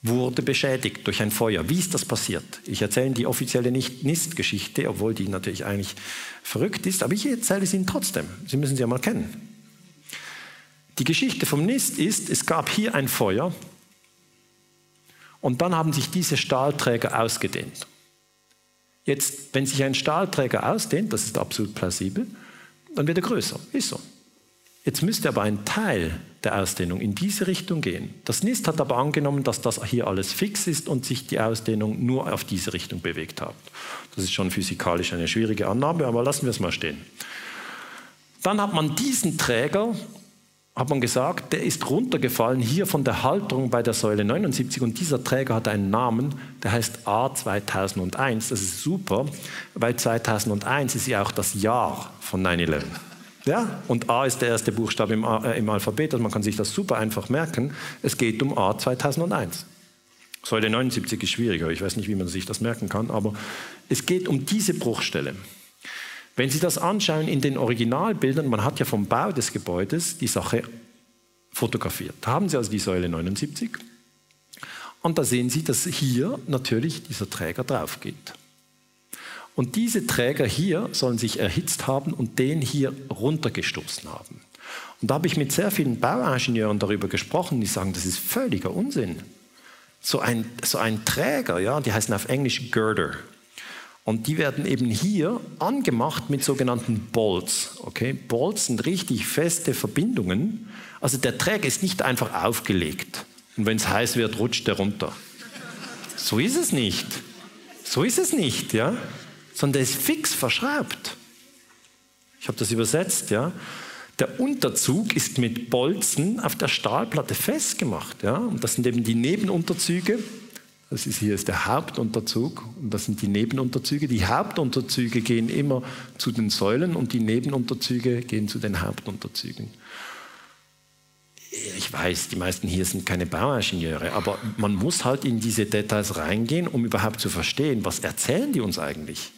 wurde beschädigt durch ein Feuer. Wie ist das passiert? Ich erzähle die offizielle NIST-Geschichte, obwohl die natürlich eigentlich verrückt ist, aber ich erzähle sie Ihnen trotzdem. Sie müssen sie ja mal kennen. Die Geschichte vom NIST ist, es gab hier ein Feuer und dann haben sich diese Stahlträger ausgedehnt. Jetzt, wenn sich ein Stahlträger ausdehnt, das ist absolut plausibel, dann wird er größer. Ist so. Jetzt müsste aber ein Teil der Ausdehnung in diese Richtung gehen. Das NIST hat aber angenommen, dass das hier alles fix ist und sich die Ausdehnung nur auf diese Richtung bewegt hat. Das ist schon physikalisch eine schwierige Annahme, aber lassen wir es mal stehen. Dann hat man diesen Träger, hat man gesagt, der ist runtergefallen hier von der Halterung bei der Säule 79 und dieser Träger hat einen Namen, der heißt A2001. Das ist super, weil 2001 ist ja auch das Jahr von 9-11. Ja? Und A ist der erste Buchstabe im, äh, im Alphabet, also man kann sich das super einfach merken. Es geht um A 2001. Säule 79 ist schwieriger, ich weiß nicht, wie man sich das merken kann, aber es geht um diese Bruchstelle. Wenn Sie das anschauen in den Originalbildern, man hat ja vom Bau des Gebäudes die Sache fotografiert. Da haben Sie also die Säule 79 und da sehen Sie, dass hier natürlich dieser Träger drauf geht. Und diese Träger hier sollen sich erhitzt haben und den hier runtergestoßen haben. Und da habe ich mit sehr vielen Bauingenieuren darüber gesprochen, die sagen, das ist völliger Unsinn. So ein, so ein Träger, ja, die heißen auf Englisch Girder. Und die werden eben hier angemacht mit sogenannten Bolts. Okay? Bolts sind richtig feste Verbindungen. Also der Träger ist nicht einfach aufgelegt. Und wenn es heiß wird, rutscht er runter. So ist es nicht. So ist es nicht, ja sondern der ist fix verschraubt. Ich habe das übersetzt, ja. Der Unterzug ist mit Bolzen auf der Stahlplatte festgemacht, ja. Und das sind eben die Nebenunterzüge. Das ist hier ist der Hauptunterzug und das sind die Nebenunterzüge. Die Hauptunterzüge gehen immer zu den Säulen und die Nebenunterzüge gehen zu den Hauptunterzügen. Ich weiß, die meisten hier sind keine Bauingenieure, aber man muss halt in diese Details reingehen, um überhaupt zu verstehen, was erzählen die uns eigentlich.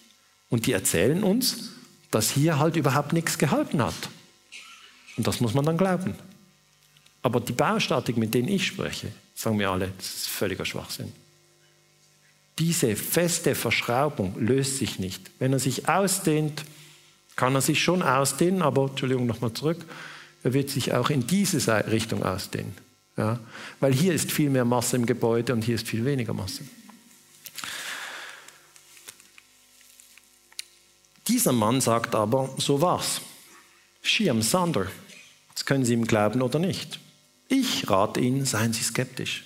Und die erzählen uns, dass hier halt überhaupt nichts gehalten hat. Und das muss man dann glauben. Aber die Baustatik, mit denen ich spreche, sagen mir alle, das ist völliger Schwachsinn. Diese feste Verschraubung löst sich nicht. Wenn er sich ausdehnt, kann er sich schon ausdehnen, aber, Entschuldigung, nochmal zurück, er wird sich auch in diese Richtung ausdehnen. Ja? Weil hier ist viel mehr Masse im Gebäude und hier ist viel weniger Masse. Dieser Mann sagt aber, so war's. Schirm Sander. Das können Sie ihm glauben oder nicht. Ich rate Ihnen, seien Sie skeptisch.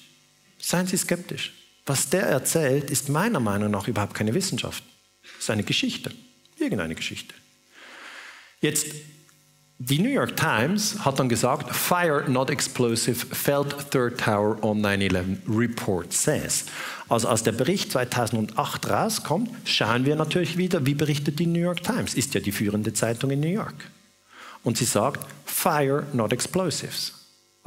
Seien Sie skeptisch. Was der erzählt, ist meiner Meinung nach überhaupt keine Wissenschaft. Es ist eine Geschichte. Irgendeine Geschichte. Jetzt die New York Times hat dann gesagt, Fire not explosive felt third tower on 9-11 report says. Also als der Bericht 2008 rauskommt, schauen wir natürlich wieder, wie berichtet die New York Times. Ist ja die führende Zeitung in New York. Und sie sagt, Fire not explosives.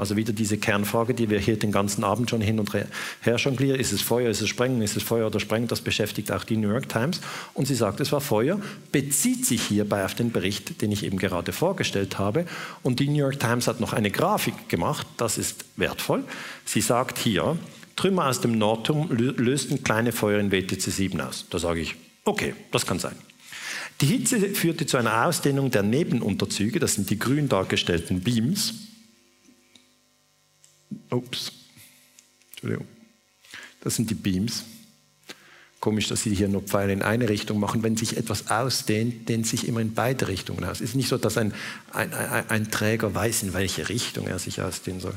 Also wieder diese Kernfrage, die wir hier den ganzen Abend schon hin und her jonglieren. Ist es Feuer, ist es Sprengen, ist es Feuer oder Sprengen? Das beschäftigt auch die New York Times. Und sie sagt, es war Feuer, bezieht sich hierbei auf den Bericht, den ich eben gerade vorgestellt habe. Und die New York Times hat noch eine Grafik gemacht, das ist wertvoll. Sie sagt hier, Trümmer aus dem Nordturm lösten kleine Feuer in WTC 7 aus. Da sage ich, okay, das kann sein. Die Hitze führte zu einer Ausdehnung der Nebenunterzüge, das sind die grün dargestellten Beams, Ups. Entschuldigung. Das sind die Beams. Komisch, dass Sie hier nur Pfeile in eine Richtung machen. Wenn sich etwas ausdehnt, dehnt sich immer in beide Richtungen aus. Es ist nicht so, dass ein, ein, ein, ein Träger weiß, in welche Richtung er sich ausdehnen soll.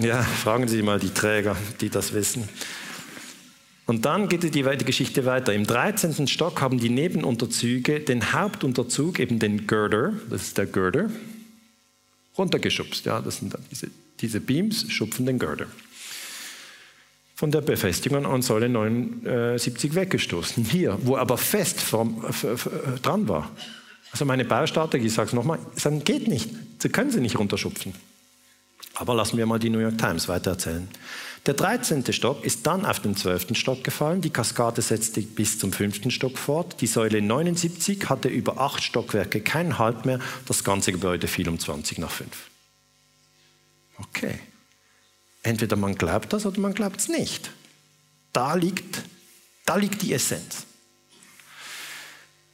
Ja, fragen Sie mal die Träger, die das wissen. Und dann geht die Geschichte weiter. Im 13. Stock haben die Nebenunterzüge den Hauptunterzug, eben den Girder, das ist der Girder, runtergeschubst. Ja, das sind dann diese diese Beams schupfen den Girder. Von der Befestigung an Säule 79 weggestoßen. Hier, wo aber fest vom, dran war. Also meine Baustarter, ich sage es nochmal, geht nicht. Sie können sie nicht runterschupfen. Aber lassen wir mal die New York Times weitererzählen. Der 13. Stock ist dann auf den 12. Stock gefallen. Die Kaskade setzte bis zum 5. Stock fort. Die Säule 79 hatte über acht Stockwerke keinen Halt mehr. Das ganze Gebäude fiel um 20 nach 5. Okay. Entweder man glaubt das oder man glaubt es nicht. Da liegt, da liegt die Essenz.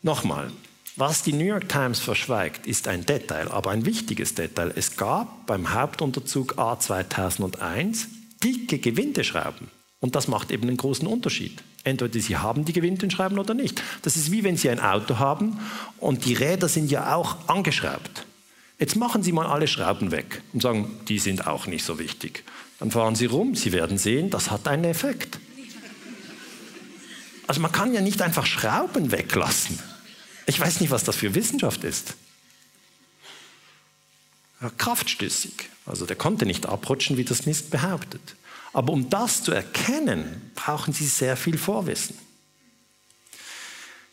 Nochmal, was die New York Times verschweigt, ist ein Detail, aber ein wichtiges Detail. Es gab beim Hauptunterzug A2001 dicke Gewindeschrauben. Und das macht eben einen großen Unterschied. Entweder Sie haben die Gewindeschrauben oder nicht. Das ist wie wenn Sie ein Auto haben und die Räder sind ja auch angeschraubt. Jetzt machen Sie mal alle Schrauben weg und sagen, die sind auch nicht so wichtig. Dann fahren Sie rum, Sie werden sehen, das hat einen Effekt. Also man kann ja nicht einfach Schrauben weglassen. Ich weiß nicht, was das für Wissenschaft ist. Ja. Also der konnte nicht abrutschen, wie das Nist behauptet. Aber um das zu erkennen, brauchen Sie sehr viel Vorwissen.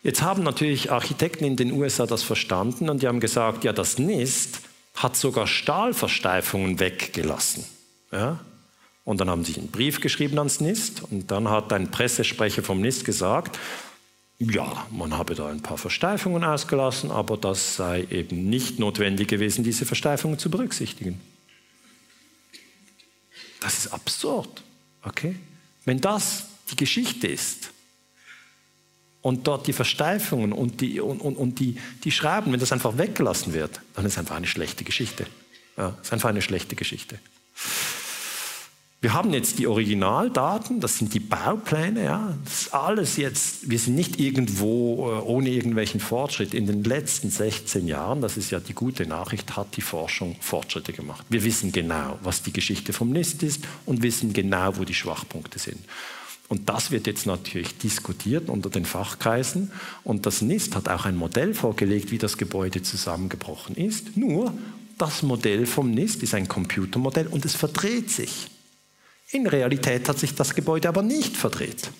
Jetzt haben natürlich Architekten in den USA das verstanden und die haben gesagt, ja, das NIST hat sogar Stahlversteifungen weggelassen. Ja? Und dann haben sie einen Brief geschrieben ans NIST und dann hat ein Pressesprecher vom NIST gesagt, ja, man habe da ein paar Versteifungen ausgelassen, aber das sei eben nicht notwendig gewesen, diese Versteifungen zu berücksichtigen. Das ist absurd. Okay? Wenn das die Geschichte ist, und dort die Versteifungen und die, und, und, und die, die Schrauben, wenn das einfach weggelassen wird, dann ist es einfach eine schlechte Geschichte. Ja, ist einfach eine schlechte Geschichte. Wir haben jetzt die Originaldaten, das sind die Baupläne, ja, das ist alles jetzt, wir sind nicht irgendwo äh, ohne irgendwelchen Fortschritt. In den letzten 16 Jahren, das ist ja die gute Nachricht, hat die Forschung Fortschritte gemacht. Wir wissen genau, was die Geschichte vom NIST ist und wissen genau, wo die Schwachpunkte sind. Und das wird jetzt natürlich diskutiert unter den Fachkreisen. Und das NIST hat auch ein Modell vorgelegt, wie das Gebäude zusammengebrochen ist. Nur, das Modell vom NIST ist ein Computermodell und es verdreht sich. In Realität hat sich das Gebäude aber nicht verdreht.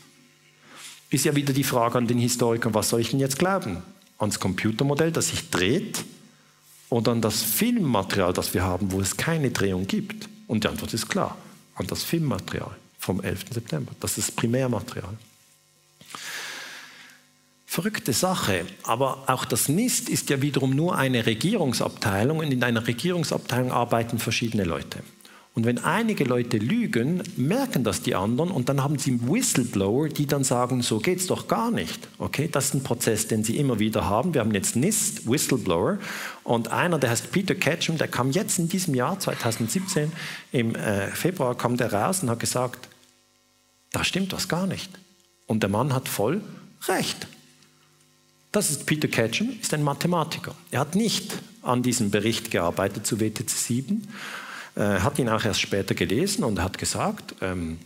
Ist ja wieder die Frage an den Historiker, was soll ich denn jetzt glauben? Ans Computermodell, das sich dreht oder an das Filmmaterial, das wir haben, wo es keine Drehung gibt? Und die Antwort ist klar, an das Filmmaterial vom 11. September. Das ist Primärmaterial. Verrückte Sache, aber auch das NIST ist ja wiederum nur eine Regierungsabteilung und in einer Regierungsabteilung arbeiten verschiedene Leute. Und wenn einige Leute lügen, merken das die anderen und dann haben sie Whistleblower, die dann sagen, so geht es doch gar nicht. Okay, das ist ein Prozess, den sie immer wieder haben. Wir haben jetzt NIST Whistleblower und einer, der heißt Peter Ketchum, der kam jetzt in diesem Jahr 2017 im äh, Februar kam der raus und hat gesagt, da stimmt was gar nicht. Und der Mann hat voll recht. Das ist Peter Ketchum, ist ein Mathematiker. Er hat nicht an diesem Bericht gearbeitet zu WTC 7, äh, hat ihn auch erst später gelesen und hat gesagt, ähm,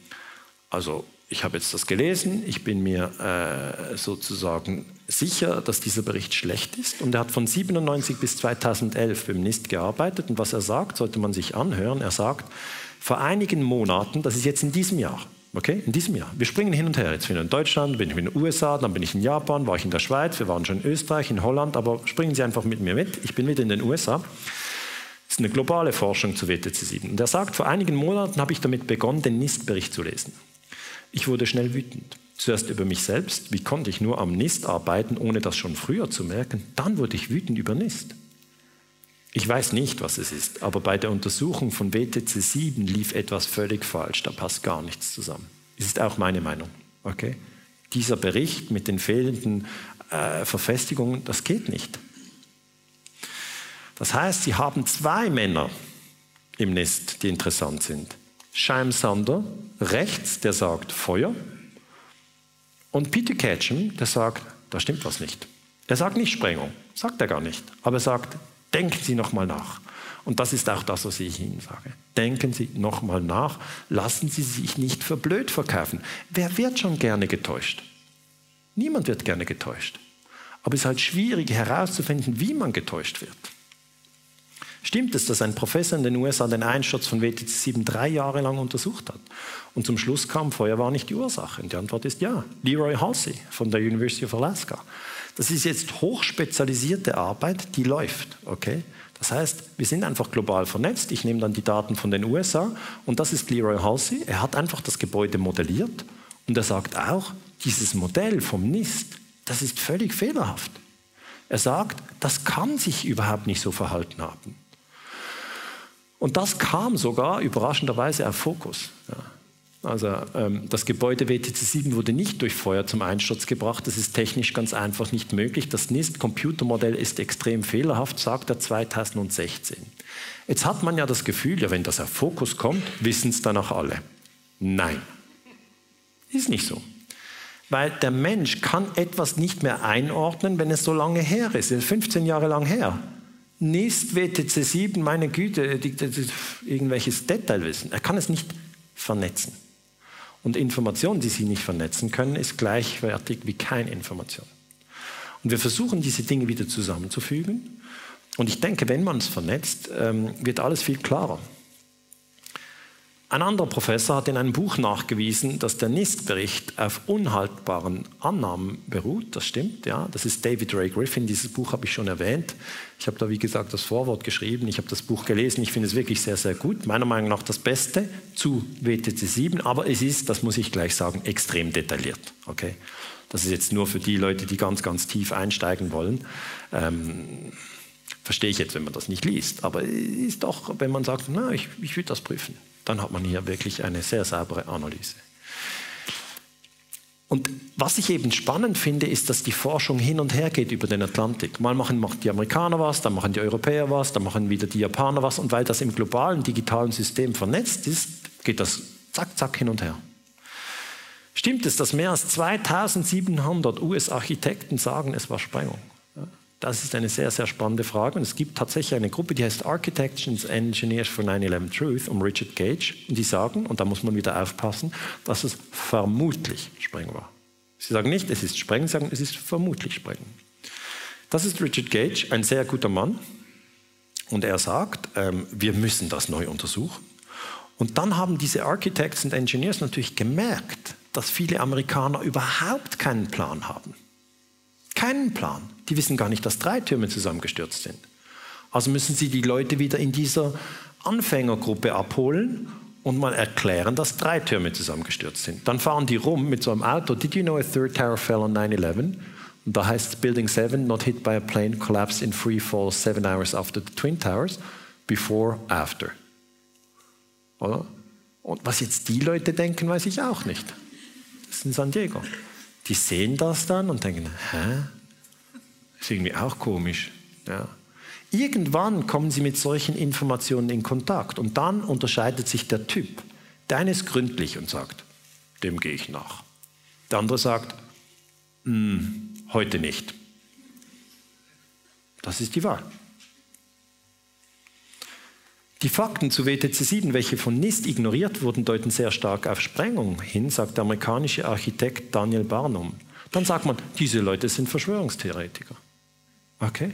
also ich habe jetzt das gelesen, ich bin mir äh, sozusagen sicher, dass dieser Bericht schlecht ist. Und er hat von 97 bis 2011 beim NIST gearbeitet. Und was er sagt, sollte man sich anhören. Er sagt, vor einigen Monaten, das ist jetzt in diesem Jahr, Okay, in diesem Jahr. Wir springen hin und her. Jetzt bin ich in Deutschland, bin ich in den USA, dann bin ich in Japan, war ich in der Schweiz, wir waren schon in Österreich, in Holland, aber springen Sie einfach mit mir mit. Ich bin wieder in den USA. Das ist eine globale Forschung zu WTC 7. Und er sagt, vor einigen Monaten habe ich damit begonnen, den NIST-Bericht zu lesen. Ich wurde schnell wütend. Zuerst über mich selbst. Wie konnte ich nur am NIST arbeiten, ohne das schon früher zu merken? Dann wurde ich wütend über NIST. Ich weiß nicht, was es ist, aber bei der Untersuchung von WTC 7 lief etwas völlig falsch. Da passt gar nichts zusammen. Das ist auch meine Meinung. Okay? Dieser Bericht mit den fehlenden äh, Verfestigungen, das geht nicht. Das heißt, Sie haben zwei Männer im Nest, die interessant sind. Scheim Sander, rechts, der sagt Feuer. Und Peter Ketchum, der sagt, da stimmt was nicht. Er sagt nicht Sprengung, sagt er gar nicht. Aber er sagt, Denken Sie nochmal nach. Und das ist auch das, was ich Ihnen sage. Denken Sie nochmal nach. Lassen Sie sich nicht für blöd verkaufen. Wer wird schon gerne getäuscht? Niemand wird gerne getäuscht. Aber es ist halt schwierig herauszufinden, wie man getäuscht wird. Stimmt es, dass ein Professor in den USA den Einsturz von WTC 7 drei Jahre lang untersucht hat? Und zum Schluss kam, Feuer war nicht die Ursache. Und die Antwort ist ja. Leroy Halsey von der University of Alaska das ist jetzt hochspezialisierte Arbeit, die läuft. Okay? Das heißt, wir sind einfach global vernetzt. Ich nehme dann die Daten von den USA und das ist Leroy Halsey. Er hat einfach das Gebäude modelliert und er sagt auch, dieses Modell vom NIST, das ist völlig fehlerhaft. Er sagt, das kann sich überhaupt nicht so verhalten haben. Und das kam sogar überraschenderweise auf Fokus. Ja. Also ähm, das Gebäude WTC 7 wurde nicht durch Feuer zum Einsturz gebracht. Das ist technisch ganz einfach nicht möglich. Das NIST-Computermodell ist extrem fehlerhaft, sagt er 2016. Jetzt hat man ja das Gefühl, ja, wenn das auf Fokus kommt, wissen es danach alle. Nein, ist nicht so. Weil der Mensch kann etwas nicht mehr einordnen, wenn es so lange her ist. 15 Jahre lang her. NIST, WTC 7, meine Güte, irgendwelches Detailwissen. Er kann es nicht vernetzen. Und Informationen, die Sie nicht vernetzen können, ist gleichwertig wie keine Information. Und wir versuchen, diese Dinge wieder zusammenzufügen. Und ich denke, wenn man es vernetzt, ähm, wird alles viel klarer. Ein anderer Professor hat in einem Buch nachgewiesen, dass der NIST-Bericht auf unhaltbaren Annahmen beruht. Das stimmt, ja. Das ist David Ray Griffin. Dieses Buch habe ich schon erwähnt. Ich habe da, wie gesagt, das Vorwort geschrieben. Ich habe das Buch gelesen. Ich finde es wirklich sehr, sehr gut. Meiner Meinung nach das Beste zu WTC 7. Aber es ist, das muss ich gleich sagen, extrem detailliert. Okay? Das ist jetzt nur für die Leute, die ganz, ganz tief einsteigen wollen. Ähm, verstehe ich jetzt, wenn man das nicht liest. Aber ist doch, wenn man sagt, na, ich, ich will das prüfen dann hat man hier wirklich eine sehr saubere Analyse. Und was ich eben spannend finde, ist, dass die Forschung hin und her geht über den Atlantik. Mal machen die Amerikaner was, dann machen die Europäer was, dann machen wieder die Japaner was. Und weil das im globalen digitalen System vernetzt ist, geht das zack, zack hin und her. Stimmt es, dass mehr als 2700 US-Architekten sagen, es war Sprengung? Das ist eine sehr, sehr spannende Frage. Und es gibt tatsächlich eine Gruppe, die heißt Architects and Engineers for 9-11 Truth, um Richard Gage. Und die sagen, und da muss man wieder aufpassen, dass es vermutlich Sprengung war. Sie sagen nicht, es ist Sprengen, sie sagen, es ist vermutlich Sprengen. Das ist Richard Gage, ein sehr guter Mann. Und er sagt, ähm, wir müssen das neu untersuchen. Und dann haben diese Architects and Engineers natürlich gemerkt, dass viele Amerikaner überhaupt keinen Plan haben. Keinen Plan. Die wissen gar nicht, dass drei Türme zusammengestürzt sind. Also müssen sie die Leute wieder in dieser Anfängergruppe abholen und mal erklären, dass drei Türme zusammengestürzt sind. Dann fahren die rum mit so einem Auto. Did you know a third tower fell on 9-11? Und da heißt es Building 7, not hit by a plane, collapsed in free fall seven hours after the Twin Towers, before, after. Oder? Und was jetzt die Leute denken, weiß ich auch nicht. Das ist in San Diego. Die sehen das dann und denken, hä? Ist irgendwie auch komisch. Ja. Irgendwann kommen sie mit solchen Informationen in Kontakt und dann unterscheidet sich der Typ. Der eine ist gründlich und sagt, dem gehe ich nach. Der andere sagt, hm, heute nicht. Das ist die Wahl. Die Fakten zu WTC 7, welche von NIST ignoriert wurden, deuten sehr stark auf Sprengung hin, sagt der amerikanische Architekt Daniel Barnum. Dann sagt man, diese Leute sind Verschwörungstheoretiker. Okay?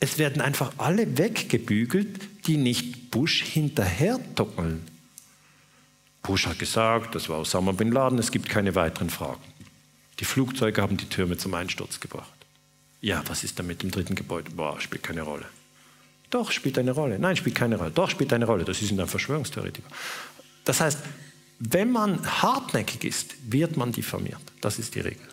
Es werden einfach alle weggebügelt, die nicht Bush hinterher tuckeln. Bush hat gesagt, das war Osama bin Laden, es gibt keine weiteren Fragen. Die Flugzeuge haben die Türme zum Einsturz gebracht. Ja, was ist da mit dem dritten Gebäude? Boah, spielt keine Rolle. Doch, spielt eine Rolle. Nein, spielt keine Rolle. Doch, spielt eine Rolle. Das ist ein Verschwörungstheoretiker. Das heißt, wenn man hartnäckig ist, wird man diffamiert. Das ist die Regel.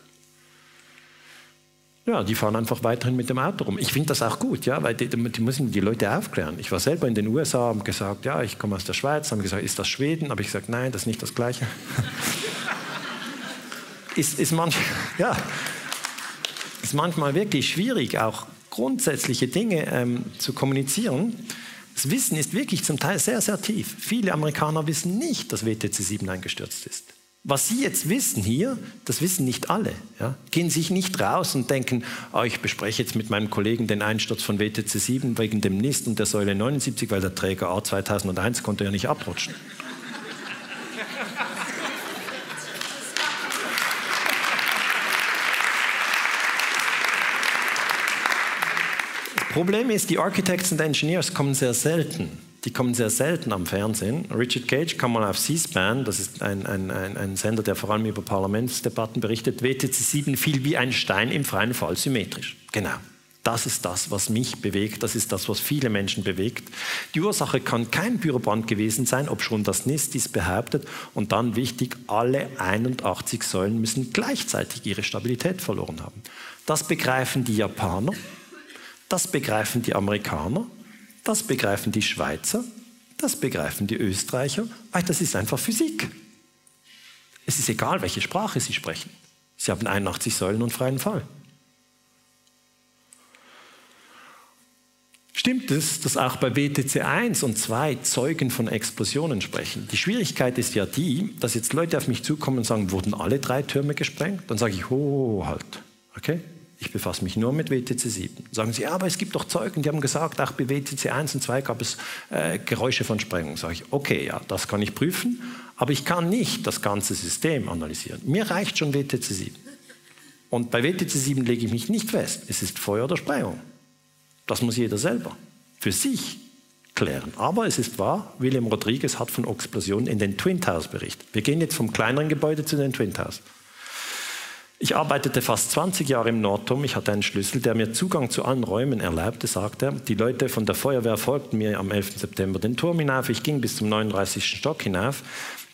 Ja, die fahren einfach weiterhin mit dem Auto rum. Ich finde das auch gut, ja, weil die, die, müssen die Leute aufklären. Ich war selber in den USA, habe gesagt, ja, ich komme aus der Schweiz, haben gesagt, ist das Schweden? Habe ich gesagt, nein, das ist nicht das Gleiche. ist, ist, manch, ja, ist manchmal wirklich schwierig, auch grundsätzliche Dinge ähm, zu kommunizieren. Das Wissen ist wirklich zum Teil sehr, sehr tief. Viele Amerikaner wissen nicht, dass WTC 7 eingestürzt ist. Was Sie jetzt wissen hier, das wissen nicht alle. Ja? Gehen sich nicht raus und denken, oh, ich bespreche jetzt mit meinem Kollegen den Einsturz von WTC 7 wegen dem NIST und der Säule 79, weil der Träger A 2001 konnte ja nicht abrutschen. Problem ist, die Architects und Engineers kommen sehr selten. Die kommen sehr selten am Fernsehen. Richard Cage kam mal auf C-SPAN, das ist ein, ein, ein, ein, Sender, der vor allem über Parlamentsdebatten berichtet. WTC 7 fiel wie ein Stein im freien Fall symmetrisch. Genau. Das ist das, was mich bewegt. Das ist das, was viele Menschen bewegt. Die Ursache kann kein Büroband gewesen sein, ob schon das NIST dies behauptet. Und dann wichtig, alle 81 Säulen müssen gleichzeitig ihre Stabilität verloren haben. Das begreifen die Japaner, das begreifen die Amerikaner, das begreifen die Schweizer, das begreifen die Österreicher, weil das ist einfach Physik. Es ist egal, welche Sprache sie sprechen. Sie haben 81 Säulen und freien Fall. Stimmt es, dass auch bei WTC 1 und 2 Zeugen von Explosionen sprechen? Die Schwierigkeit ist ja die, dass jetzt Leute auf mich zukommen und sagen, wurden alle drei Türme gesprengt? Dann sage ich, oh, halt. Okay? Ich befasse mich nur mit WTC 7. Sagen Sie, ja, aber es gibt doch Zeugen, die haben gesagt, auch bei WTC 1 und 2 gab es äh, Geräusche von Sprengung. Sage ich, okay, ja, das kann ich prüfen, aber ich kann nicht das ganze System analysieren. Mir reicht schon WTC 7. Und bei WTC 7 lege ich mich nicht fest, es ist Feuer oder Sprengung. Das muss jeder selber für sich klären. Aber es ist wahr, William Rodriguez hat von Explosionen in den Twin Towers berichtet. Wir gehen jetzt vom kleineren Gebäude zu den Twin Towers. Ich arbeitete fast 20 Jahre im Nordturm. Ich hatte einen Schlüssel, der mir Zugang zu allen Räumen erlaubte, sagte er. Die Leute von der Feuerwehr folgten mir am 11. September den Turm hinauf. Ich ging bis zum 39. Stock hinauf.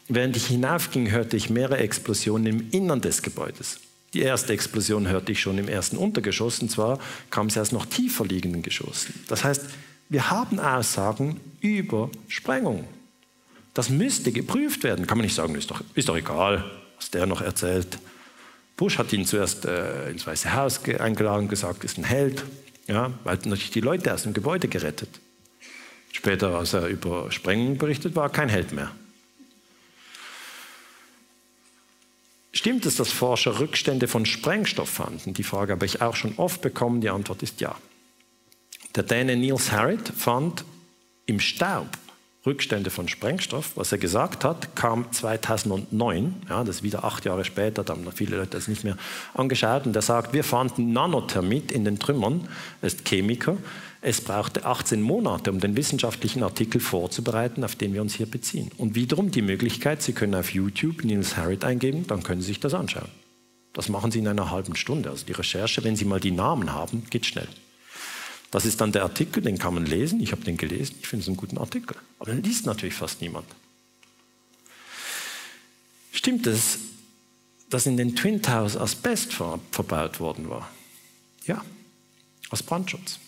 Während ich hinaufging, hörte ich mehrere Explosionen im Innern des Gebäudes. Die erste Explosion hörte ich schon im ersten Untergeschoss, und zwar kam sie aus noch tiefer liegenden Geschossen. Das heißt, wir haben Aussagen über Sprengung. Das müsste geprüft werden. Kann man nicht sagen, ist doch, ist doch egal, was der noch erzählt. Bush hat ihn zuerst äh, ins Weiße Haus eingeladen und gesagt, ist ein Held, ja, weil natürlich die Leute aus dem Gebäude gerettet. Später, als er über Sprengung berichtet, war er kein Held mehr. Stimmt es, dass Forscher Rückstände von Sprengstoff fanden? Die Frage habe ich auch schon oft bekommen. Die Antwort ist ja. Der Däne Niels Harrit fand im Staub Rückstände von Sprengstoff. Was er gesagt hat, kam 2009, ja, das ist wieder acht Jahre später, da haben viele Leute das nicht mehr angeschaut, und er sagt, wir fanden Nanothermit in den Trümmern, er ist Chemiker, es brauchte 18 Monate, um den wissenschaftlichen Artikel vorzubereiten, auf den wir uns hier beziehen. Und wiederum die Möglichkeit, Sie können auf YouTube Niels Harrit eingeben, dann können Sie sich das anschauen. Das machen Sie in einer halben Stunde. Also die Recherche, wenn Sie mal die Namen haben, geht schnell. Das ist dann der Artikel, den kann man lesen. Ich habe den gelesen, ich finde es einen guten Artikel. Aber den liest natürlich fast niemand. Stimmt es, dass in den Twin Towers Asbest ver verbaut worden war? Ja, als Brandschutz.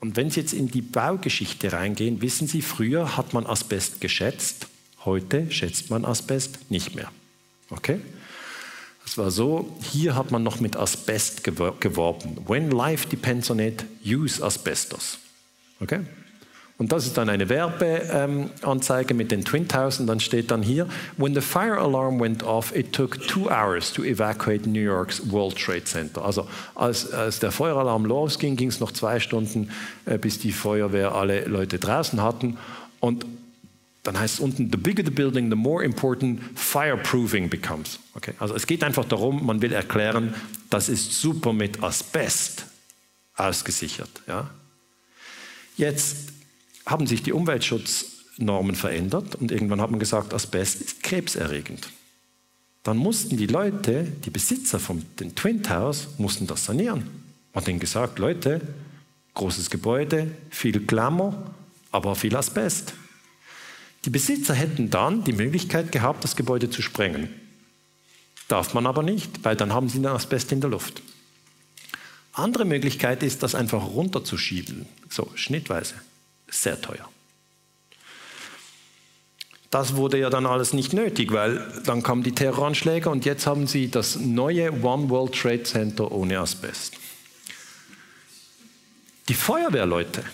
Und wenn Sie jetzt in die Baugeschichte reingehen, wissen Sie, früher hat man Asbest geschätzt, heute schätzt man Asbest nicht mehr. Okay? Es war so, hier hat man noch mit Asbest geworben. When life depends on it, use asbestos. Okay? Und das ist dann eine Werbeanzeige mit den Twin Towers und dann steht dann hier, when the fire alarm went off, it took two hours to evacuate New York's World Trade Center. Also als, als der Feueralarm losging, ging es noch zwei Stunden, äh, bis die Feuerwehr alle Leute draußen hatten. Und dann heißt es unten, the bigger the building, the more important fireproofing becomes. Okay? Also es geht einfach darum, man will erklären, das ist super mit Asbest ausgesichert. Ja? Jetzt haben sich die Umweltschutznormen verändert und irgendwann hat man gesagt, Asbest ist krebserregend. Dann mussten die Leute, die Besitzer von den Twin Towers, mussten das sanieren. Man hat ihnen gesagt, Leute, großes Gebäude, viel Glamour, aber viel Asbest. Die Besitzer hätten dann die Möglichkeit gehabt, das Gebäude zu sprengen. Darf man aber nicht, weil dann haben sie den Asbest in der Luft. Andere Möglichkeit ist, das einfach runterzuschieben, so schnittweise. Sehr teuer. Das wurde ja dann alles nicht nötig, weil dann kamen die Terroranschläge und jetzt haben sie das neue One World Trade Center ohne Asbest. Die Feuerwehrleute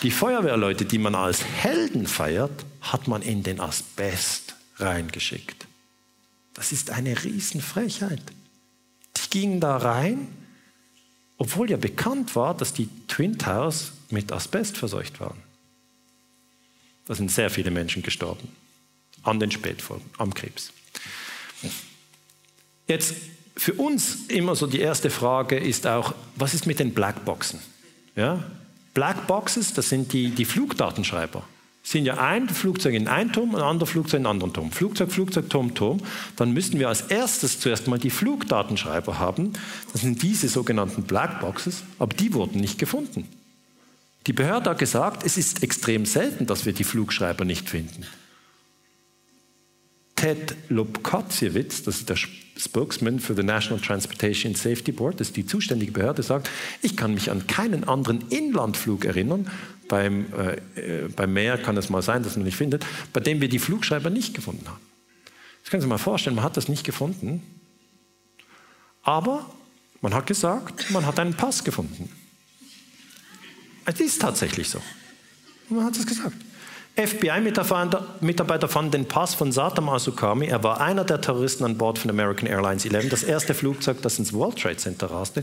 die Feuerwehrleute, die man als Helden feiert, hat man in den Asbest reingeschickt. Das ist eine Riesenfrechheit. Die gingen da rein, obwohl ja bekannt war, dass die Twin Towers mit Asbest verseucht waren. Da sind sehr viele Menschen gestorben an den Spätfolgen, am Krebs. Jetzt für uns immer so die erste Frage ist auch, was ist mit den Blackboxen? Ja, Blackboxes, das sind die, die Flugdatenschreiber. Sind ja ein Flugzeug in einen Turm, ein anderer Flugzeug in einen anderen Turm. Flugzeug, Flugzeug, Turm, Turm. Dann müssten wir als erstes zuerst mal die Flugdatenschreiber haben. Das sind diese sogenannten Blackboxes, aber die wurden nicht gefunden. Die Behörde hat gesagt, es ist extrem selten, dass wir die Flugschreiber nicht finden. Ted Lubkowitz, das ist der Spokesman für the National Transportation Safety Board, das ist die zuständige Behörde, sagt, ich kann mich an keinen anderen Inlandflug erinnern, beim, äh, äh, beim Meer kann es mal sein, dass man nicht findet, bei dem wir die Flugschreiber nicht gefunden haben. Das können Sie sich mal vorstellen, man hat das nicht gefunden, aber man hat gesagt, man hat einen Pass gefunden. Es ist tatsächlich so. Man hat es gesagt. FBI-Mitarbeiter fanden den Pass von Satam Asukami. Er war einer der Terroristen an Bord von American Airlines 11, das erste Flugzeug, das ins World Trade Center raste.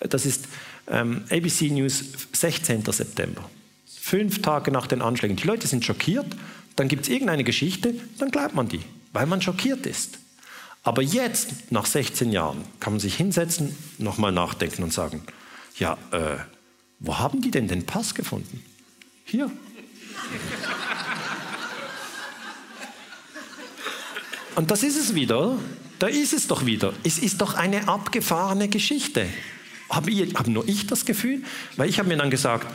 das ist ähm, ABC News 16. September. Fünf Tage nach den Anschlägen. Die Leute sind schockiert, dann gibt es irgendeine Geschichte, dann glaubt man die, weil man schockiert ist. Aber jetzt, nach 16 Jahren, kann man sich hinsetzen, nochmal nachdenken und sagen, ja, äh, wo haben die denn den Pass gefunden? Hier. Und das ist es wieder, da ist es doch wieder. Es ist doch eine abgefahrene Geschichte. Habe hab nur ich das Gefühl? Weil ich habe mir dann gesagt,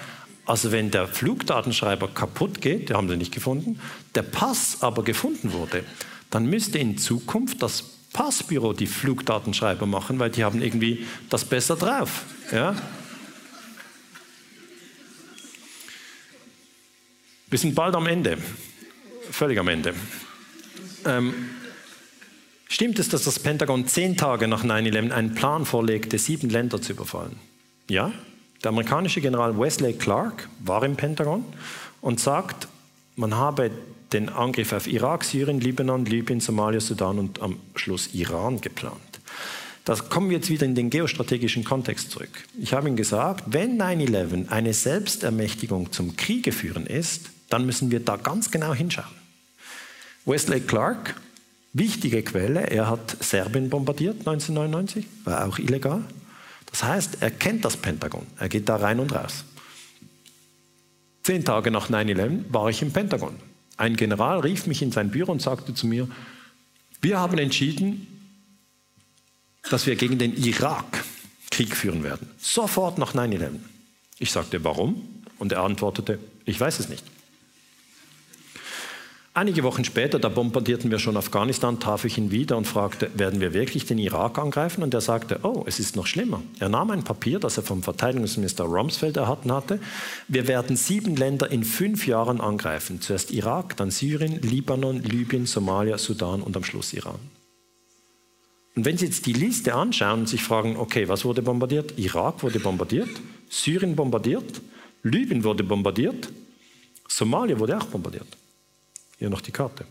also wenn der Flugdatenschreiber kaputt geht, den haben sie nicht gefunden, der Pass aber gefunden wurde, dann müsste in Zukunft das Passbüro die Flugdatenschreiber machen, weil die haben irgendwie das besser drauf. Ja? Wir sind bald am Ende, völlig am Ende. Ähm, stimmt es, dass das Pentagon zehn Tage nach 9-11 einen Plan vorlegte, sieben Länder zu überfallen? Ja, der amerikanische General Wesley Clark war im Pentagon und sagt, man habe den Angriff auf Irak, Syrien, Libanon, Libyen, Somalia, Sudan und am Schluss Iran geplant. Da kommen wir jetzt wieder in den geostrategischen Kontext zurück. Ich habe Ihnen gesagt, wenn 9-11 eine Selbstermächtigung zum Kriege führen ist, dann müssen wir da ganz genau hinschauen. Wesley Clark, wichtige Quelle, er hat Serbien bombardiert 1999, war auch illegal. Das heißt, er kennt das Pentagon, er geht da rein und raus. Zehn Tage nach 9-11 war ich im Pentagon. Ein General rief mich in sein Büro und sagte zu mir, wir haben entschieden, dass wir gegen den Irak Krieg führen werden. Sofort nach 9-11. Ich sagte, warum? Und er antwortete, ich weiß es nicht. Einige Wochen später, da bombardierten wir schon Afghanistan, traf ich ihn wieder und fragte, werden wir wirklich den Irak angreifen? Und er sagte, oh, es ist noch schlimmer. Er nahm ein Papier, das er vom Verteidigungsminister Rumsfeld erhalten hatte. Wir werden sieben Länder in fünf Jahren angreifen. Zuerst Irak, dann Syrien, Libanon, Libyen, Somalia, Sudan und am Schluss Iran. Und wenn Sie jetzt die Liste anschauen und sich fragen, okay, was wurde bombardiert? Irak wurde bombardiert, Syrien bombardiert, Libyen wurde bombardiert, Somalia wurde auch bombardiert. Hier noch die Karte.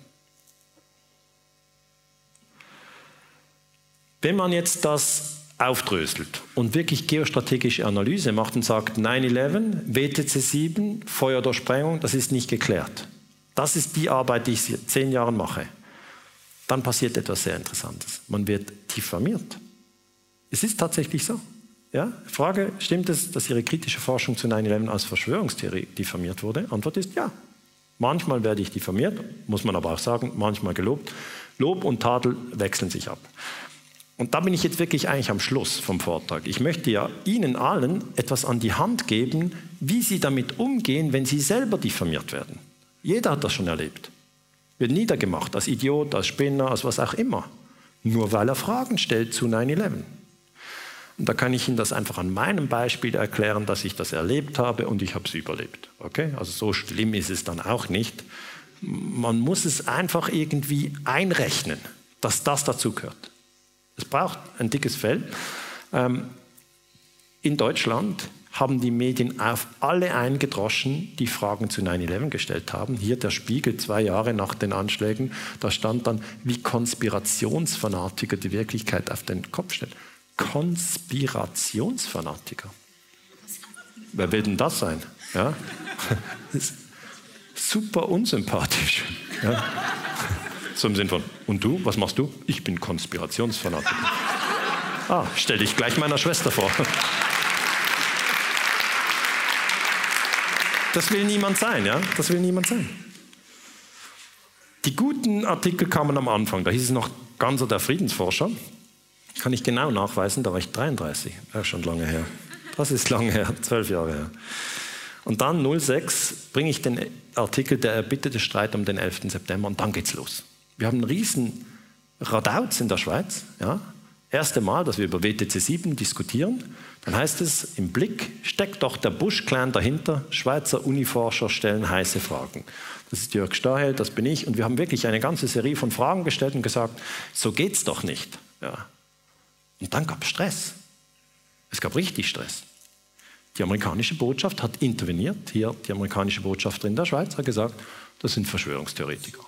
Wenn man jetzt das aufdröselt und wirklich geostrategische Analyse macht und sagt, 9-11, WTC 7, Feuer durch Sprengung, das ist nicht geklärt. Das ist die Arbeit, die ich seit zehn Jahren mache. Dann passiert etwas sehr Interessantes. Man wird diffamiert. Es ist tatsächlich so. Ja? Frage, stimmt es, dass Ihre kritische Forschung zu 9-11 als Verschwörungstheorie diffamiert wurde? Antwort ist ja. Manchmal werde ich diffamiert, muss man aber auch sagen, manchmal gelobt. Lob und Tadel wechseln sich ab. Und da bin ich jetzt wirklich eigentlich am Schluss vom Vortrag. Ich möchte ja Ihnen allen etwas an die Hand geben, wie Sie damit umgehen, wenn Sie selber diffamiert werden. Jeder hat das schon erlebt. Wird niedergemacht, als Idiot, als Spinner, als was auch immer. Nur weil er Fragen stellt zu 9-11. Und da kann ich Ihnen das einfach an meinem Beispiel erklären, dass ich das erlebt habe und ich habe es überlebt. Okay? Also so schlimm ist es dann auch nicht. Man muss es einfach irgendwie einrechnen, dass das dazu gehört. Es braucht ein dickes Fell. Ähm, in Deutschland haben die Medien auf alle eingedroschen, die Fragen zu 9-11 gestellt haben. Hier der Spiegel zwei Jahre nach den Anschlägen, da stand dann, wie Konspirationsfanatiker die Wirklichkeit auf den Kopf stellen. Konspirationsfanatiker. Wer will denn das sein? Ja? super unsympathisch. Ja? So im Sinn von, und du, was machst du? Ich bin Konspirationsfanatiker. Ah, stell dich gleich meiner Schwester vor. Das will niemand sein, ja? Das will niemand sein. Die guten Artikel kamen am Anfang. Da hieß es noch Ganser der Friedensforscher. Kann ich genau nachweisen, da war ich 33, auch schon lange her. Das ist lange her, zwölf Jahre her. Und dann 06 bringe ich den Artikel Der erbitterte Streit um den 11. September und dann geht's los. Wir haben einen riesen Radauz in der Schweiz. Ja? Erste Mal, dass wir über WTC 7 diskutieren. Dann heißt es im Blick, steckt doch der Bush-Clan dahinter. Schweizer Uniforscher stellen heiße Fragen. Das ist Jörg Stahel, das bin ich. Und wir haben wirklich eine ganze Serie von Fragen gestellt und gesagt, so geht's doch nicht. Ja. Und dann gab es Stress. Es gab richtig Stress. Die amerikanische Botschaft hat interveniert. Hier die amerikanische Botschafterin der Schweiz hat gesagt, das sind Verschwörungstheoretiker.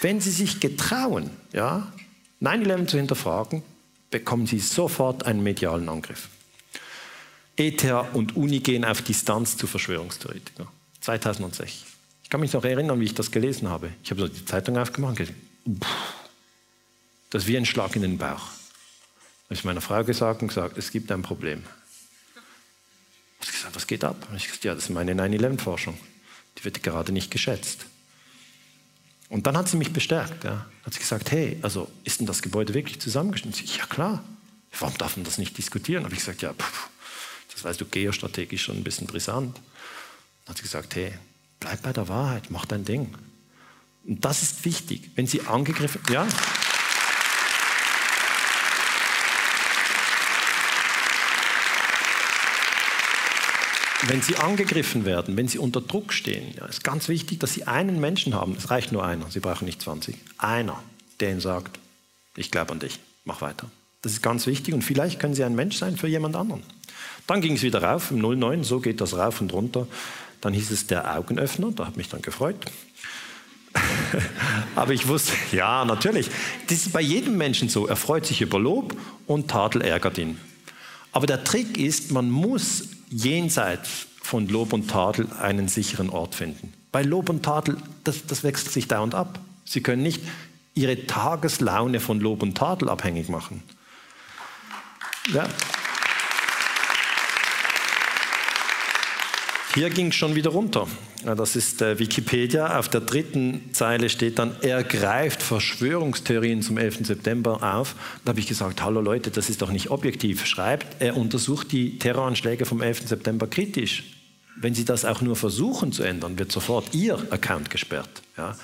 Wenn Sie sich getrauen, ja, 9-11 zu hinterfragen, bekommen Sie sofort einen medialen Angriff. ETH und Uni gehen auf Distanz zu Verschwörungstheoretikern. 2006. Ich kann mich noch erinnern, wie ich das gelesen habe. Ich habe so die Zeitung aufgemacht und gesagt, das ist wie ein Schlag in den Bauch. Habe ich meiner Frau gesagt und gesagt, es gibt ein Problem. Ich habe gesagt, was geht ab? Und ich gesagt, ja, das ist meine 9-11-Forschung. Die wird gerade nicht geschätzt. Und dann hat sie mich bestärkt. Ja. Hat sie gesagt, hey, also ist denn das Gebäude wirklich zusammengeschnitten? Ich, ja klar. Warum darf man das nicht diskutieren? Habe ich gesagt, ja, pff, das weißt du, geostrategisch schon ein bisschen brisant. Hat sie gesagt, hey, bleib bei der Wahrheit, mach dein Ding. Und das ist wichtig. Wenn sie angegriffen, ja. Wenn sie angegriffen werden, wenn sie unter Druck stehen, ja, ist ganz wichtig, dass sie einen Menschen haben. Es reicht nur einer, sie brauchen nicht 20. Einer, der ihnen sagt, ich glaube an dich, mach weiter. Das ist ganz wichtig und vielleicht können sie ein Mensch sein für jemand anderen. Dann ging es wieder rauf, im 09, so geht das rauf und runter. Dann hieß es der Augenöffner, da hat mich dann gefreut. Aber ich wusste, ja, natürlich. Das ist bei jedem Menschen so. Er freut sich über Lob und Tadel ärgert ihn. Aber der Trick ist, man muss jenseits von Lob und Tadel einen sicheren Ort finden. Bei Lob und Tadel, das, das wechselt sich dauernd ab. Sie können nicht Ihre Tageslaune von Lob und Tadel abhängig machen. Ja. Hier ging es schon wieder runter. Das ist äh, Wikipedia. Auf der dritten Zeile steht dann, er greift Verschwörungstheorien zum 11. September auf. Da habe ich gesagt, hallo Leute, das ist doch nicht objektiv. Schreibt, er untersucht die Terroranschläge vom 11. September kritisch. Wenn Sie das auch nur versuchen zu ändern, wird sofort Ihr Account gesperrt. Ja.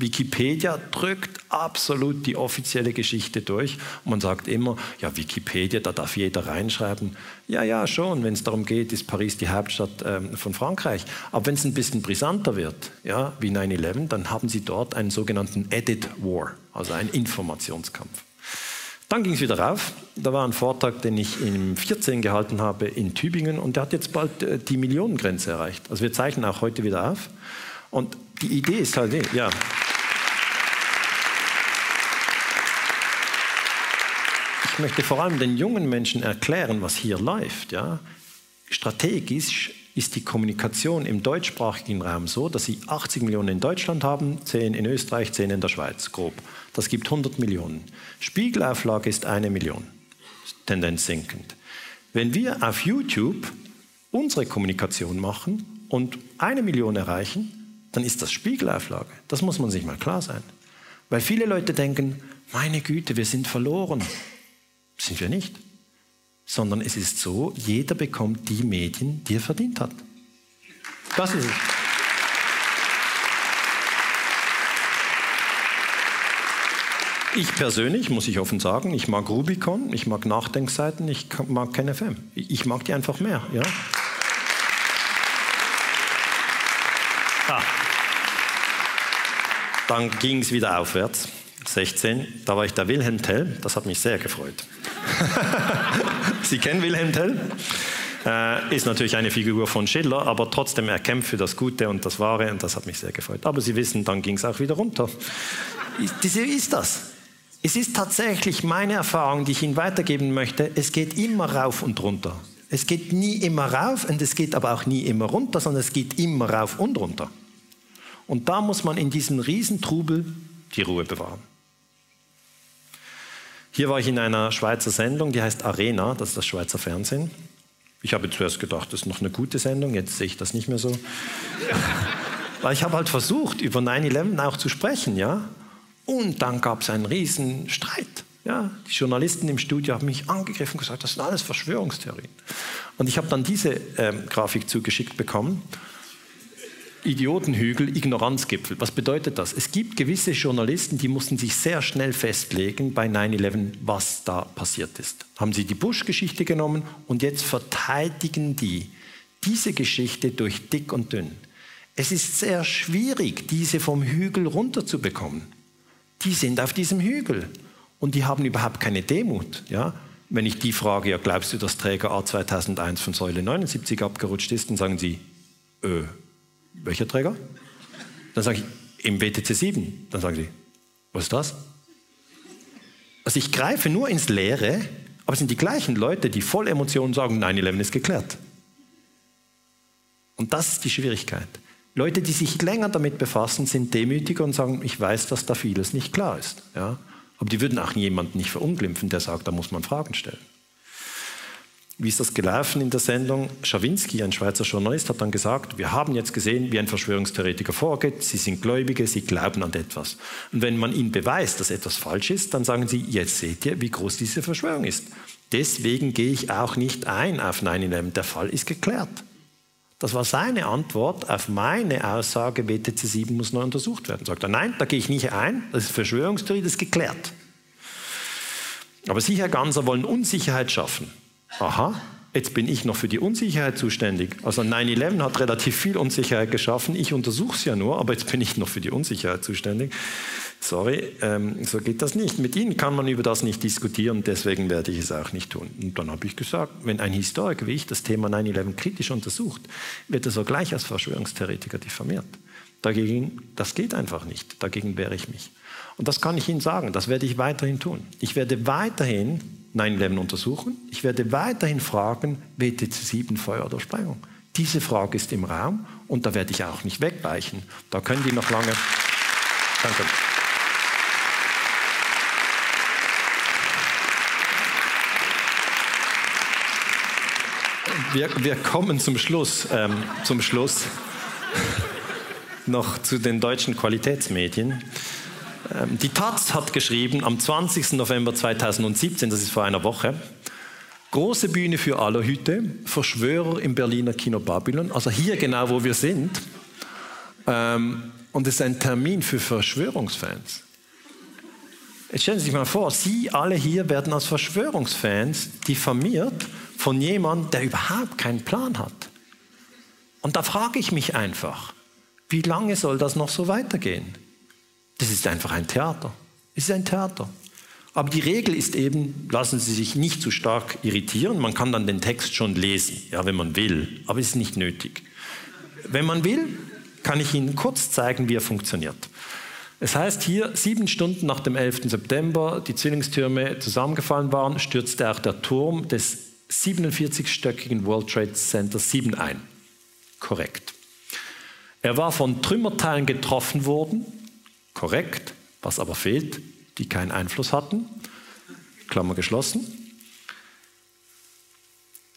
Wikipedia drückt absolut die offizielle Geschichte durch. Man sagt immer, ja, Wikipedia, da darf jeder reinschreiben. Ja, ja, schon, wenn es darum geht, ist Paris die Hauptstadt ähm, von Frankreich. Aber wenn es ein bisschen brisanter wird, ja, wie 9-11, dann haben sie dort einen sogenannten Edit War, also einen Informationskampf. Dann ging es wieder rauf. Da war ein Vortrag, den ich im 14 gehalten habe in Tübingen und der hat jetzt bald äh, die Millionengrenze erreicht. Also wir zeichnen auch heute wieder auf. Und die Idee ist halt, ja. Ich möchte vor allem den jungen Menschen erklären, was hier läuft. Ja. Strategisch ist die Kommunikation im deutschsprachigen Raum so, dass sie 80 Millionen in Deutschland haben, 10 in Österreich, 10 in der Schweiz, grob. Das gibt 100 Millionen. Spiegelauflage ist eine Million, Tendenz sinkend. Wenn wir auf YouTube unsere Kommunikation machen und eine Million erreichen, dann ist das Spiegelauflage. Das muss man sich mal klar sein. Weil viele Leute denken, meine Güte, wir sind verloren. Sind wir nicht. Sondern es ist so, jeder bekommt die Medien, die er verdient hat. Das ist es. Ich persönlich, muss ich offen sagen, ich mag Rubicon, ich mag Nachdenkseiten, ich mag KenFM. Ich mag die einfach mehr. Ja? Ah. Dann ging es wieder aufwärts. 16, da war ich der Wilhelm Tell, das hat mich sehr gefreut. Sie kennen Wilhelm Tell? Äh, ist natürlich eine Figur von Schiller, aber trotzdem, er kämpft für das Gute und das Wahre und das hat mich sehr gefreut. Aber Sie wissen, dann ging es auch wieder runter. Wie ist das? Es ist tatsächlich meine Erfahrung, die ich Ihnen weitergeben möchte. Es geht immer rauf und runter. Es geht nie immer rauf und es geht aber auch nie immer runter, sondern es geht immer rauf und runter. Und da muss man in diesem Riesentrubel die Ruhe bewahren. Hier war ich in einer Schweizer Sendung, die heißt Arena, das ist das Schweizer Fernsehen. Ich habe zuerst gedacht, das ist noch eine gute Sendung, jetzt sehe ich das nicht mehr so. Weil ich habe halt versucht, über 9-11 auch zu sprechen, ja. Und dann gab es einen riesen Streit. Ja, die Journalisten im Studio haben mich angegriffen und gesagt, das sind alles Verschwörungstheorien. Und ich habe dann diese ähm, Grafik zugeschickt bekommen. Idiotenhügel, Ignoranzgipfel. Was bedeutet das? Es gibt gewisse Journalisten, die mussten sich sehr schnell festlegen bei 9-11, was da passiert ist. Haben sie die Bush-Geschichte genommen und jetzt verteidigen die diese Geschichte durch dick und dünn. Es ist sehr schwierig, diese vom Hügel runterzubekommen. Die sind auf diesem Hügel und die haben überhaupt keine Demut. Ja? Wenn ich die frage, ja, glaubst du, dass Träger A 2001 von Säule 79 abgerutscht ist, dann sagen sie, äh, welcher Träger? Dann sage ich, im BTC 7. Dann sagen sie, was ist das? Also ich greife nur ins Leere, Aber es sind die gleichen Leute, die voll Emotionen sagen, 9-11 ist geklärt. Und das ist die Schwierigkeit. Leute, die sich länger damit befassen, sind demütiger und sagen, ich weiß, dass da vieles nicht klar ist. Ja? Aber die würden auch jemanden nicht verunglimpfen, der sagt, da muss man Fragen stellen. Wie ist das gelaufen in der Sendung? Schawinski, ein Schweizer Journalist, hat dann gesagt, wir haben jetzt gesehen, wie ein Verschwörungstheoretiker vorgeht. Sie sind Gläubige, sie glauben an etwas. Und wenn man ihnen beweist, dass etwas falsch ist, dann sagen sie, jetzt seht ihr, wie groß diese Verschwörung ist. Deswegen gehe ich auch nicht ein auf 9-11. Der Fall ist geklärt. Das war seine Antwort auf meine Aussage, WTC 7 muss neu untersucht werden. Sagt er, nein, da gehe ich nicht ein, das ist Verschwörungstheorie, das ist geklärt. Aber Sie, Herr Ganser, wollen Unsicherheit schaffen aha, jetzt bin ich noch für die Unsicherheit zuständig. Also 9-11 hat relativ viel Unsicherheit geschaffen. Ich untersuche es ja nur, aber jetzt bin ich noch für die Unsicherheit zuständig. Sorry, ähm, so geht das nicht. Mit Ihnen kann man über das nicht diskutieren, deswegen werde ich es auch nicht tun. Und dann habe ich gesagt, wenn ein Historiker wie ich das Thema 9-11 kritisch untersucht, wird er so gleich als Verschwörungstheoretiker diffamiert. Dagegen, das geht einfach nicht. Dagegen wehre ich mich. Und das kann ich Ihnen sagen, das werde ich weiterhin tun. Ich werde weiterhin 9-11 untersuchen. Ich werde weiterhin fragen, WTC 7 Feuer oder Sprengung. Diese Frage ist im Raum und da werde ich auch nicht wegweichen. Da können die noch lange. Danke. Wir, wir kommen zum Schluss. Ähm, zum Schluss noch zu den deutschen Qualitätsmedien. Ähm, die Taz hat geschrieben am 20. November 2017, das ist vor einer Woche, große Bühne für Allerhüte, Verschwörer im Berliner Kino Babylon, also hier genau, wo wir sind. Ähm, und es ist ein Termin für Verschwörungsfans. Jetzt stellen Sie sich mal vor, Sie alle hier werden als Verschwörungsfans diffamiert von jemandem, der überhaupt keinen Plan hat. Und da frage ich mich einfach, wie lange soll das noch so weitergehen? Das ist einfach ein Theater. Es ist ein Theater. Aber die Regel ist eben, lassen Sie sich nicht zu stark irritieren. Man kann dann den Text schon lesen, ja, wenn man will, aber es ist nicht nötig. Wenn man will, kann ich Ihnen kurz zeigen, wie er funktioniert. Es heißt hier, sieben Stunden nach dem 11. September, die Zwillingstürme zusammengefallen waren, stürzte auch der Turm des 47-stöckigen World Trade Center 7 ein. Korrekt. Er war von Trümmerteilen getroffen worden, korrekt, was aber fehlt, die keinen Einfluss hatten. Klammer geschlossen.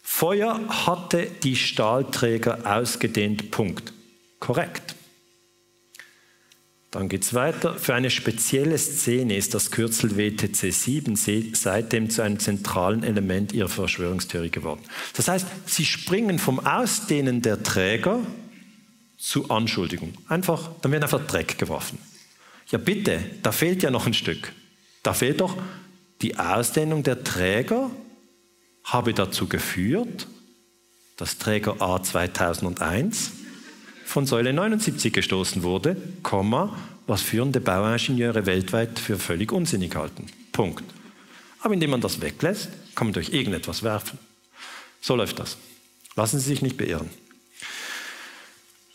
Feuer hatte die Stahlträger ausgedehnt. Punkt. Korrekt. Dann geht es weiter. Für eine spezielle Szene ist das Kürzel WTC 7 seitdem zu einem zentralen Element ihrer Verschwörungstheorie geworden. Das heißt, sie springen vom Ausdehnen der Träger zu Anschuldigung. Einfach, dann wird einfach Dreck geworfen. Ja bitte, da fehlt ja noch ein Stück. Da fehlt doch die Ausdehnung der Träger habe dazu geführt, dass Träger A 2001 von Säule 79 gestoßen wurde, was führende Bauingenieure weltweit für völlig unsinnig halten. Punkt. Aber indem man das weglässt, kann man durch irgendetwas werfen. So läuft das. Lassen Sie sich nicht beirren.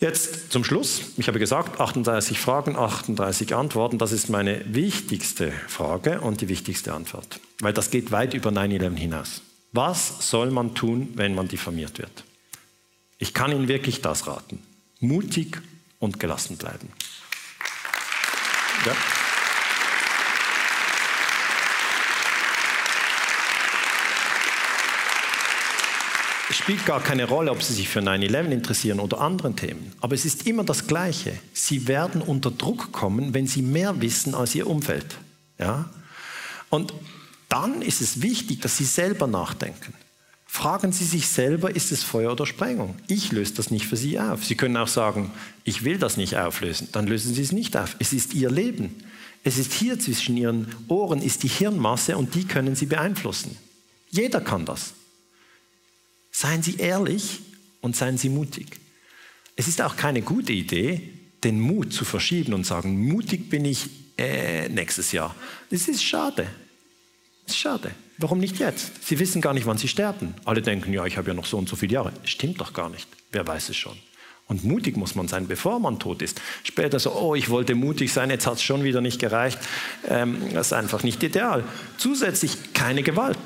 Jetzt zum Schluss. Ich habe gesagt, 38 Fragen, 38 Antworten. Das ist meine wichtigste Frage und die wichtigste Antwort, weil das geht weit über 9-11 hinaus. Was soll man tun, wenn man diffamiert wird? Ich kann Ihnen wirklich das raten. Mutig und gelassen bleiben. Ja. Es spielt gar keine Rolle, ob Sie sich für 9-11 interessieren oder anderen Themen. Aber es ist immer das Gleiche. Sie werden unter Druck kommen, wenn Sie mehr wissen als Ihr Umfeld. Ja? Und dann ist es wichtig, dass Sie selber nachdenken. Fragen Sie sich selber, ist es Feuer oder Sprengung? Ich löse das nicht für Sie auf. Sie können auch sagen, ich will das nicht auflösen. Dann lösen Sie es nicht auf. Es ist Ihr Leben. Es ist hier zwischen Ihren Ohren, ist die Hirnmasse und die können Sie beeinflussen. Jeder kann das. Seien Sie ehrlich und seien Sie mutig. Es ist auch keine gute Idee, den Mut zu verschieben und sagen, mutig bin ich äh, nächstes Jahr. Das ist schade. Das ist schade. Warum nicht jetzt? Sie wissen gar nicht, wann Sie sterben. Alle denken, ja, ich habe ja noch so und so viele Jahre. Stimmt doch gar nicht. Wer weiß es schon. Und mutig muss man sein, bevor man tot ist. Später so, oh, ich wollte mutig sein, jetzt hat es schon wieder nicht gereicht. Ähm, das ist einfach nicht ideal. Zusätzlich keine Gewalt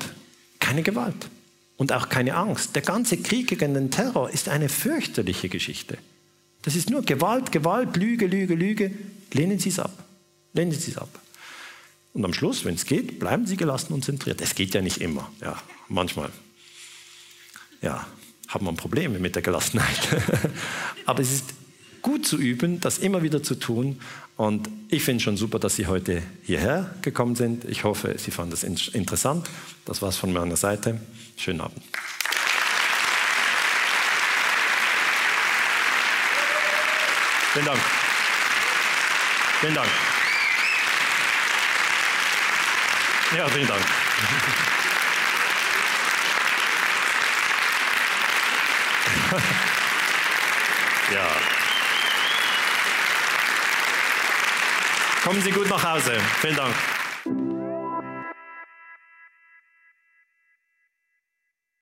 keine Gewalt und auch keine Angst. Der ganze Krieg gegen den Terror ist eine fürchterliche Geschichte. Das ist nur Gewalt, Gewalt, Lüge, Lüge, Lüge. Lehnen Sie es ab. Lehnen Sie es ab. Und am Schluss, wenn es geht, bleiben Sie gelassen und zentriert. Es geht ja nicht immer. Ja, manchmal. Ja, hat man Probleme mit der Gelassenheit. Aber es ist gut zu üben, das immer wieder zu tun. Und ich finde schon super, dass Sie heute hierher gekommen sind. Ich hoffe, Sie fanden es interessant. Das war's von meiner Seite. Schönen Abend. Vielen Dank. Vielen Dank. Ja, vielen Dank. ja. Kommen Sie gut nach Hause. Vielen Dank.